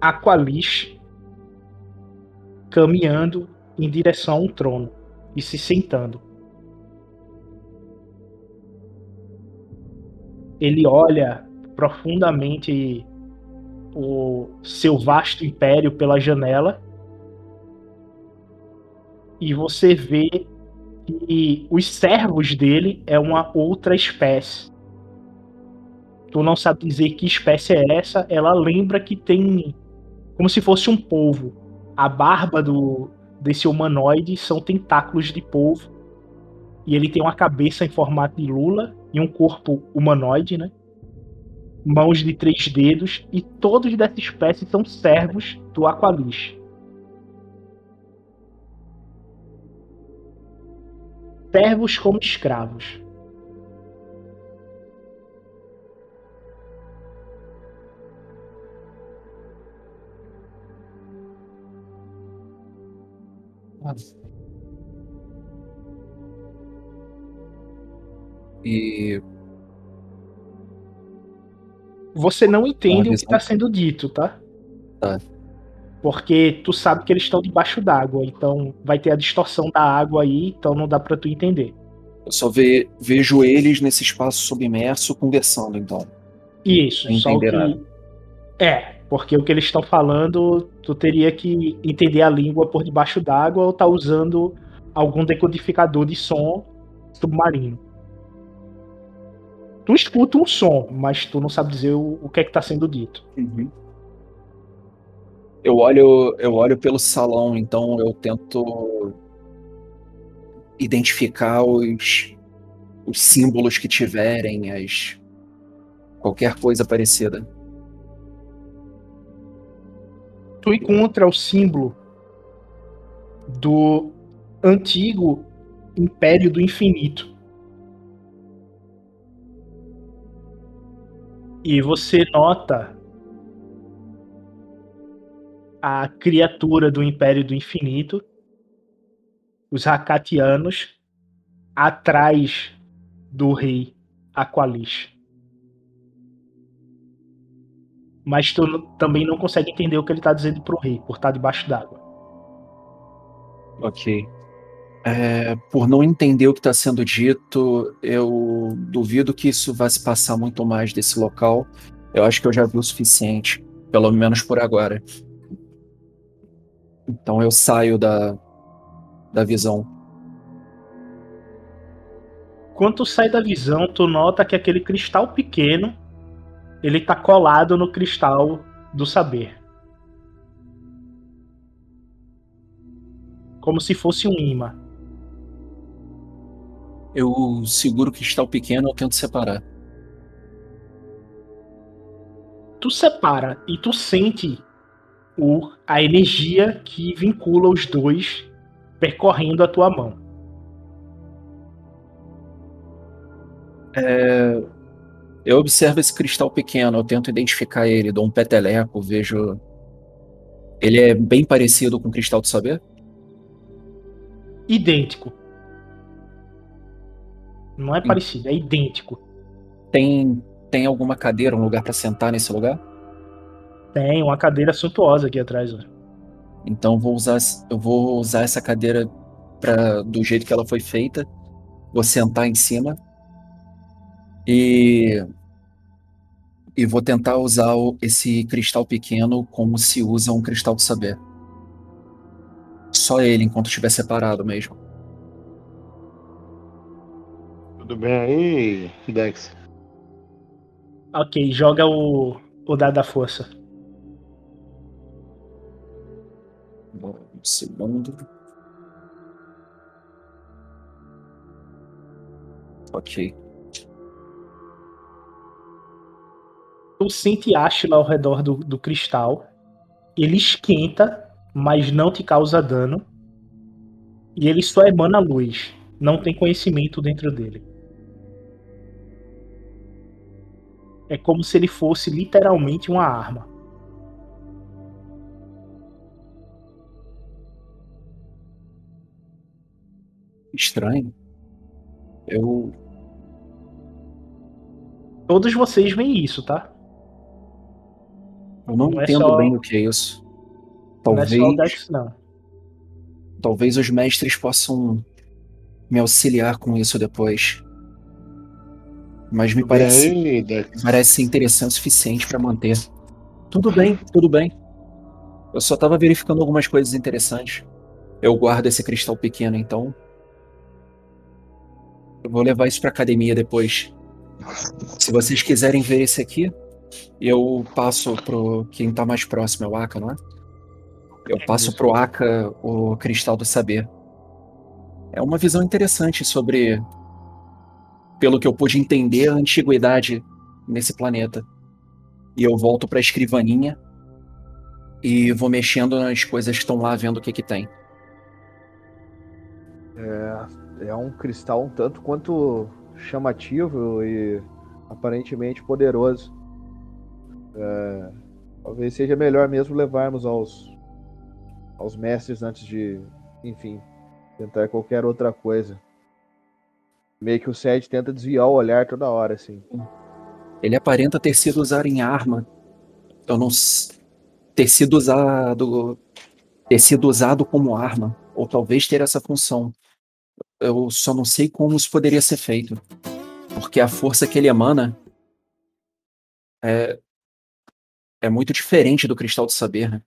Aqualish caminhando em direção a um trono e se sentando. Ele olha profundamente o seu vasto império pela janela e você vê que os servos dele é uma outra espécie. Tu não sabe dizer que espécie é essa, ela lembra que tem como se fosse um polvo a barba do desse humanoide são tentáculos de polvo. E ele tem uma cabeça em formato de lula e um corpo humanoide, né? Mãos de três dedos e todos dessa espécie são servos do Aqualish. Servos como escravos. E Você não entende o que está sendo dito, tá? Tá. Porque tu sabe que eles estão debaixo d'água, então vai ter a distorção da água aí, então não dá pra tu entender. eu só ve- vejo eles nesse espaço submerso conversando, então. Isso, Não só que. nada. É, porque o que eles estão falando, tu teria que entender a língua por debaixo d'água ou tá usando algum decodificador de som submarino. Tu escuta um som, mas tu não sabe dizer o, o que é que tá sendo dito. Eu olho, eu olho pelo salão, então eu tento identificar os, os símbolos que tiverem, as qualquer coisa parecida. tu encontra o símbolo do antigo Império do Infinito. E você nota a criatura do Império do Infinito, os Hakatianos, atrás do rei Aqualish. Mas tu também não consegue entender o que ele tá dizendo pro rei, por estar debaixo d'água. Ok. É, por não entender o que está sendo dito, eu duvido que isso vá se passar muito mais desse local. Eu acho que eu já vi o suficiente, pelo menos por agora. Então eu saio da, da visão. Quando tu sai da visão, tu nota que aquele cristal pequeno, ele tá colado no cristal do saber. Como se fosse um imã. Eu seguro o cristal pequeno eu tento separar. Tu separa e tu sente o, a energia que vincula os dois percorrendo a tua mão. É, eu observo esse cristal pequeno, eu tento identificar ele, dou um peteleco, vejo. Ele é bem parecido com o cristal do saber? Idêntico. Não é parecido, é idêntico. Tem, tem alguma cadeira, um lugar para sentar nesse lugar? Tem uma cadeira suntuosa aqui atrás. ó. Então vou usar, eu vou usar essa cadeira pra, do jeito que ela foi feita. Vou sentar em cima. E, e vou tentar usar o- esse cristal pequeno como se usa um cristal do saber. Só ele, enquanto estiver separado mesmo. Tudo bem aí, Dex? Ok, joga o, o dado da força. Um segundo. Ok. Tu sente Ashla ao redor do, do cristal. Ele esquenta, mas não te causa dano. E ele só emana luz. Não tem conhecimento dentro dele. É como se ele fosse literalmente uma arma. Estranho. Eu. Todos vocês veem isso, tá? Eu não, Não é entendo só- bem o que é isso. Não é Talvez. só o Dex, não. Talvez os mestres possam me auxiliar com isso depois. Mas me parece, parece ser interessante o suficiente para manter. Tudo bem, tudo bem. Eu só tava verificando algumas coisas interessantes. Eu guardo esse cristal pequeno, então. Eu vou levar isso pra academia depois. Se vocês quiserem ver esse aqui, eu passo pro quem tá mais próximo, é o Aka, não é? Eu passo pro Aka o Cristal do Saber. É uma visão interessante sobre, pelo que eu pude entender, a antiguidade nesse planeta. E eu volto pra escrivaninha e vou mexendo nas coisas que estão lá, vendo o que que tem. É, é um cristal um tanto quanto chamativo e aparentemente poderoso. É, talvez seja melhor mesmo levarmos aos, aos mestres antes de, enfim, tentar qualquer outra coisa. Meio que o Sed tenta desviar o olhar toda hora, assim. Ele aparenta ter sido usado em arma. Eu não. ter sido usado. ter sido usado como arma. Ou talvez ter essa função. Eu só não sei como isso poderia ser feito. Porque a força que ele emana. é. é muito diferente do cristal do saber, né?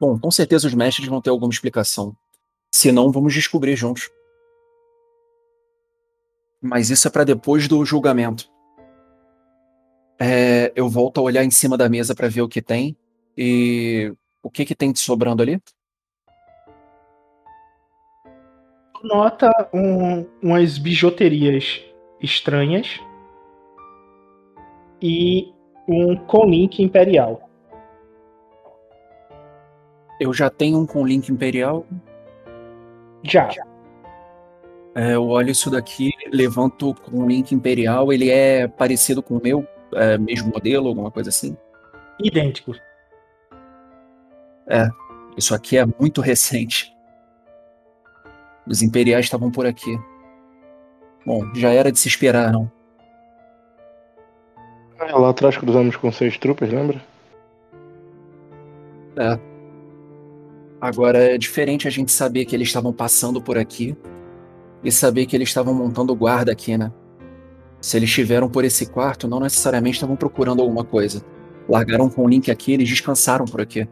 Bom, com certeza os mestres vão ter alguma explicação. Se não, vamos descobrir juntos. Mas isso é para depois do julgamento. É, eu volto a olhar em cima da mesa para ver o que tem. E o que que tem sobrando ali? Nota um- umas bijuterias estranhas e um colink imperial. Eu já tenho um com link imperial. Já. É, eu olho isso daqui, levanto com link imperial. Ele é parecido com o meu, é, mesmo modelo, alguma coisa assim. Idêntico. Isso aqui é muito recente. Os imperiais estavam por aqui. Bom, já era de se esperar, não? É, lá atrás cruzamos com seis tropas, lembra? Agora é diferente a gente saber que eles estavam passando por aqui e saber que eles estavam montando guarda aqui, né? Se eles estiveram por esse quarto, não necessariamente estavam procurando alguma coisa. Largaram com o link aqui, eles descansaram por aqui.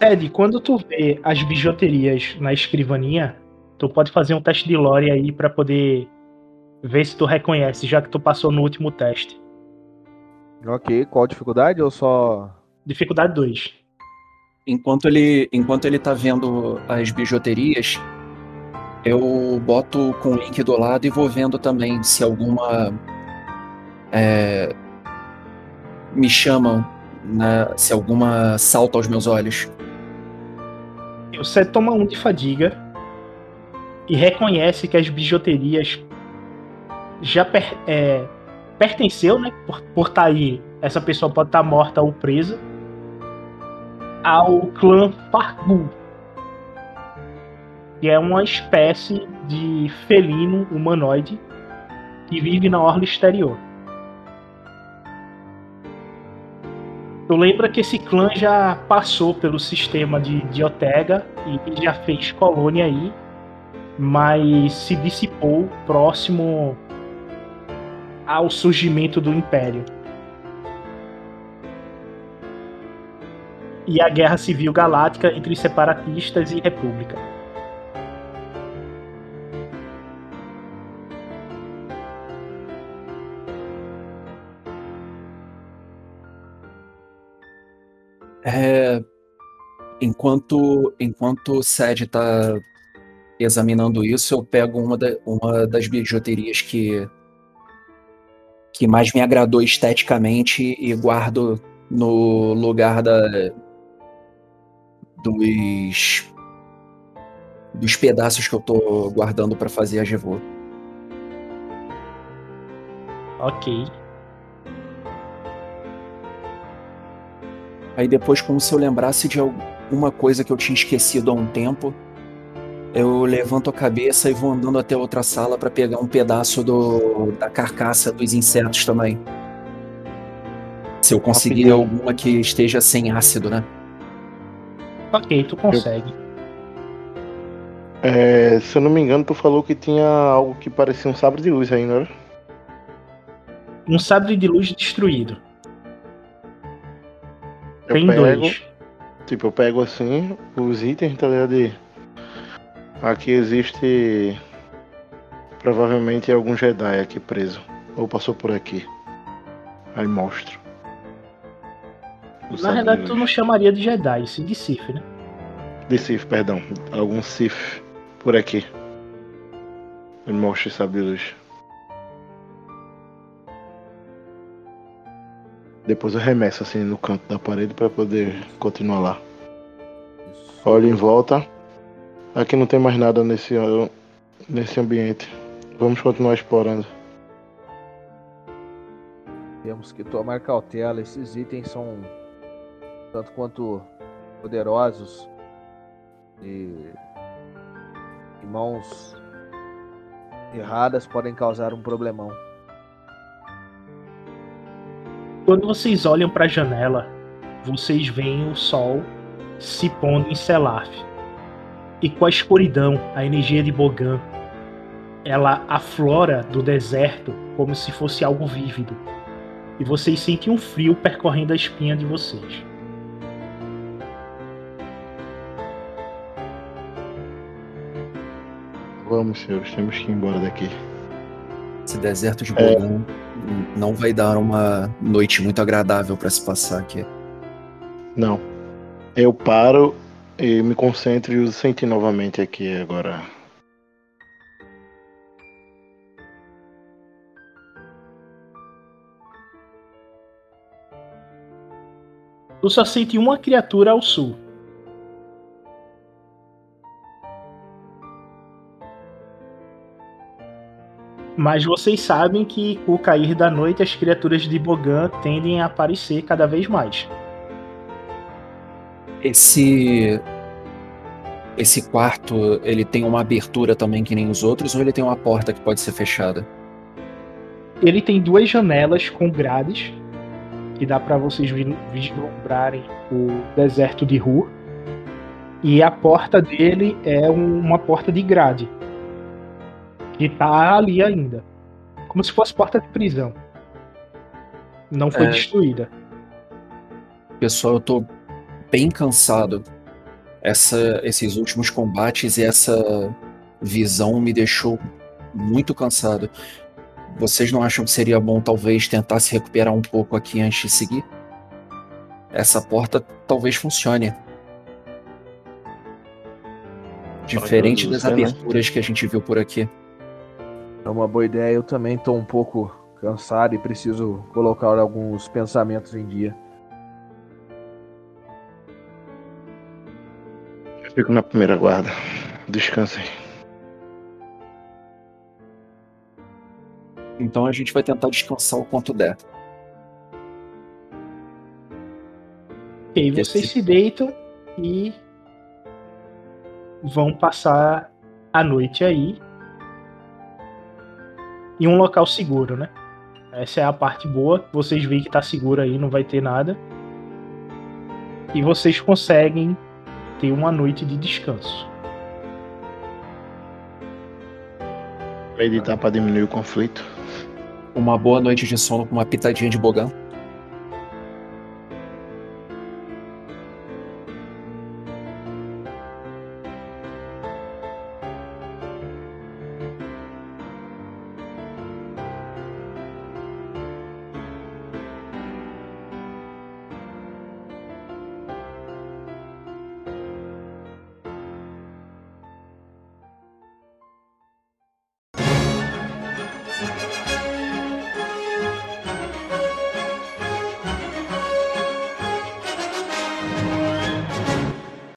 Ed, quando tu vê as bijuterias na escrivaninha, tu pode fazer um teste de lore aí pra poder ver se tu reconhece, já que tu passou no último teste. Ok, qual a dificuldade ou só. Dificuldade 2. Enquanto ele, enquanto ele tá vendo as bijuterias, eu boto com o link do lado e vou vendo também se alguma é, me chama, né, se alguma salta aos meus olhos. Você toma um de fadiga e reconhece que as bijuterias já per- é, pertenceu, né? Por, por tá aí, essa pessoa pode estar morta ou presa ao clã Fargu, que é uma espécie de felino humanoide que vive na orla exterior. Tu lembra que esse clã já passou pelo sistema de, de Otega e já fez colônia aí, mas se dissipou próximo ao surgimento do Império. E a Guerra Civil Galáctica entre separatistas e República. É, enquanto enquanto o Sed tá examinando isso, eu pego uma, da- uma das bijuterias que que mais me agradou esteticamente e guardo no lugar da dos dos pedaços que eu tô guardando pra fazer a Gevô. Ok. Aí depois, como se eu lembrasse de alguma coisa que eu tinha esquecido há um tempo, eu levanto a cabeça e vou andando até outra sala para pegar um pedaço do, da carcaça dos insetos também. Se eu conseguir Rapidinho. alguma que esteja sem ácido, né? Ok, tu consegue. É, se eu não me engano, tu falou que tinha algo que parecia um sabre de luz aí, não era? Um sabre de luz destruído. Eu Tem pego, dois. Tipo, eu pego assim os itens, tá ligado? E Aqui existe provavelmente algum Jedi aqui preso. Ou passou por aqui. Aí mostro. O Na verdade, de tu não chamaria de Jedi, sim de Sith, né? De Sith, perdão. Algum Sith por aqui. Ele mostra sabre de luz. Depois eu remesso assim no canto da parede para poder continuar lá. Olha em volta. Aqui não tem mais nada nesse, nesse ambiente. Vamos continuar explorando. Temos que tomar cautela. Esses itens são tanto quanto poderosos e em mãos erradas podem causar um problemão. Quando vocês olham para a janela, vocês veem o sol se pondo em Selaf. E com a escuridão, a energia de Bogan, ela aflora do deserto como se fosse algo vívido. E vocês sentem um frio percorrendo a espinha de vocês. Vamos, senhores, temos que ir embora daqui. Esse deserto de É. Bogan não vai dar uma noite muito agradável para se passar aqui. Não. Eu paro e me concentro e os senti novamente aqui agora. Tu só sente uma criatura ao sul. Mas vocês sabem que com o cair da noite as criaturas de Bogan tendem a aparecer cada vez mais. Esse esse quarto, ele tem uma abertura também que nem os outros ou ele tem uma porta que pode ser fechada? Ele tem duas janelas com grades que dá para vocês vi- vislumbrarem o deserto de Ru. E a porta dele é um- uma porta de grade que tá ali ainda, como se fosse porta de prisão. Não foi É. destruída. Pessoal, eu tô bem cansado. Essa, esses últimos combates e essa visão me deixou muito cansado. Vocês não acham que seria bom talvez tentar se recuperar um pouco aqui antes de seguir? Essa porta talvez funcione. Diferente das Luciana. aberturas que a gente viu por aqui. É uma boa ideia. Eu também tô um pouco cansado e preciso colocar alguns pensamentos em dia. Fico na primeira guarda. Descansem. Então a gente vai tentar descansar o quanto der. Aí vocês se deitam e vão passar a noite aí em um local seguro, né? Essa é a parte boa. Vocês veem que tá seguro aí, não vai ter nada. E vocês conseguem ter uma noite de descanso. Meditar para diminuir o conflito. Uma boa noite de sono com uma pitadinha de bogão.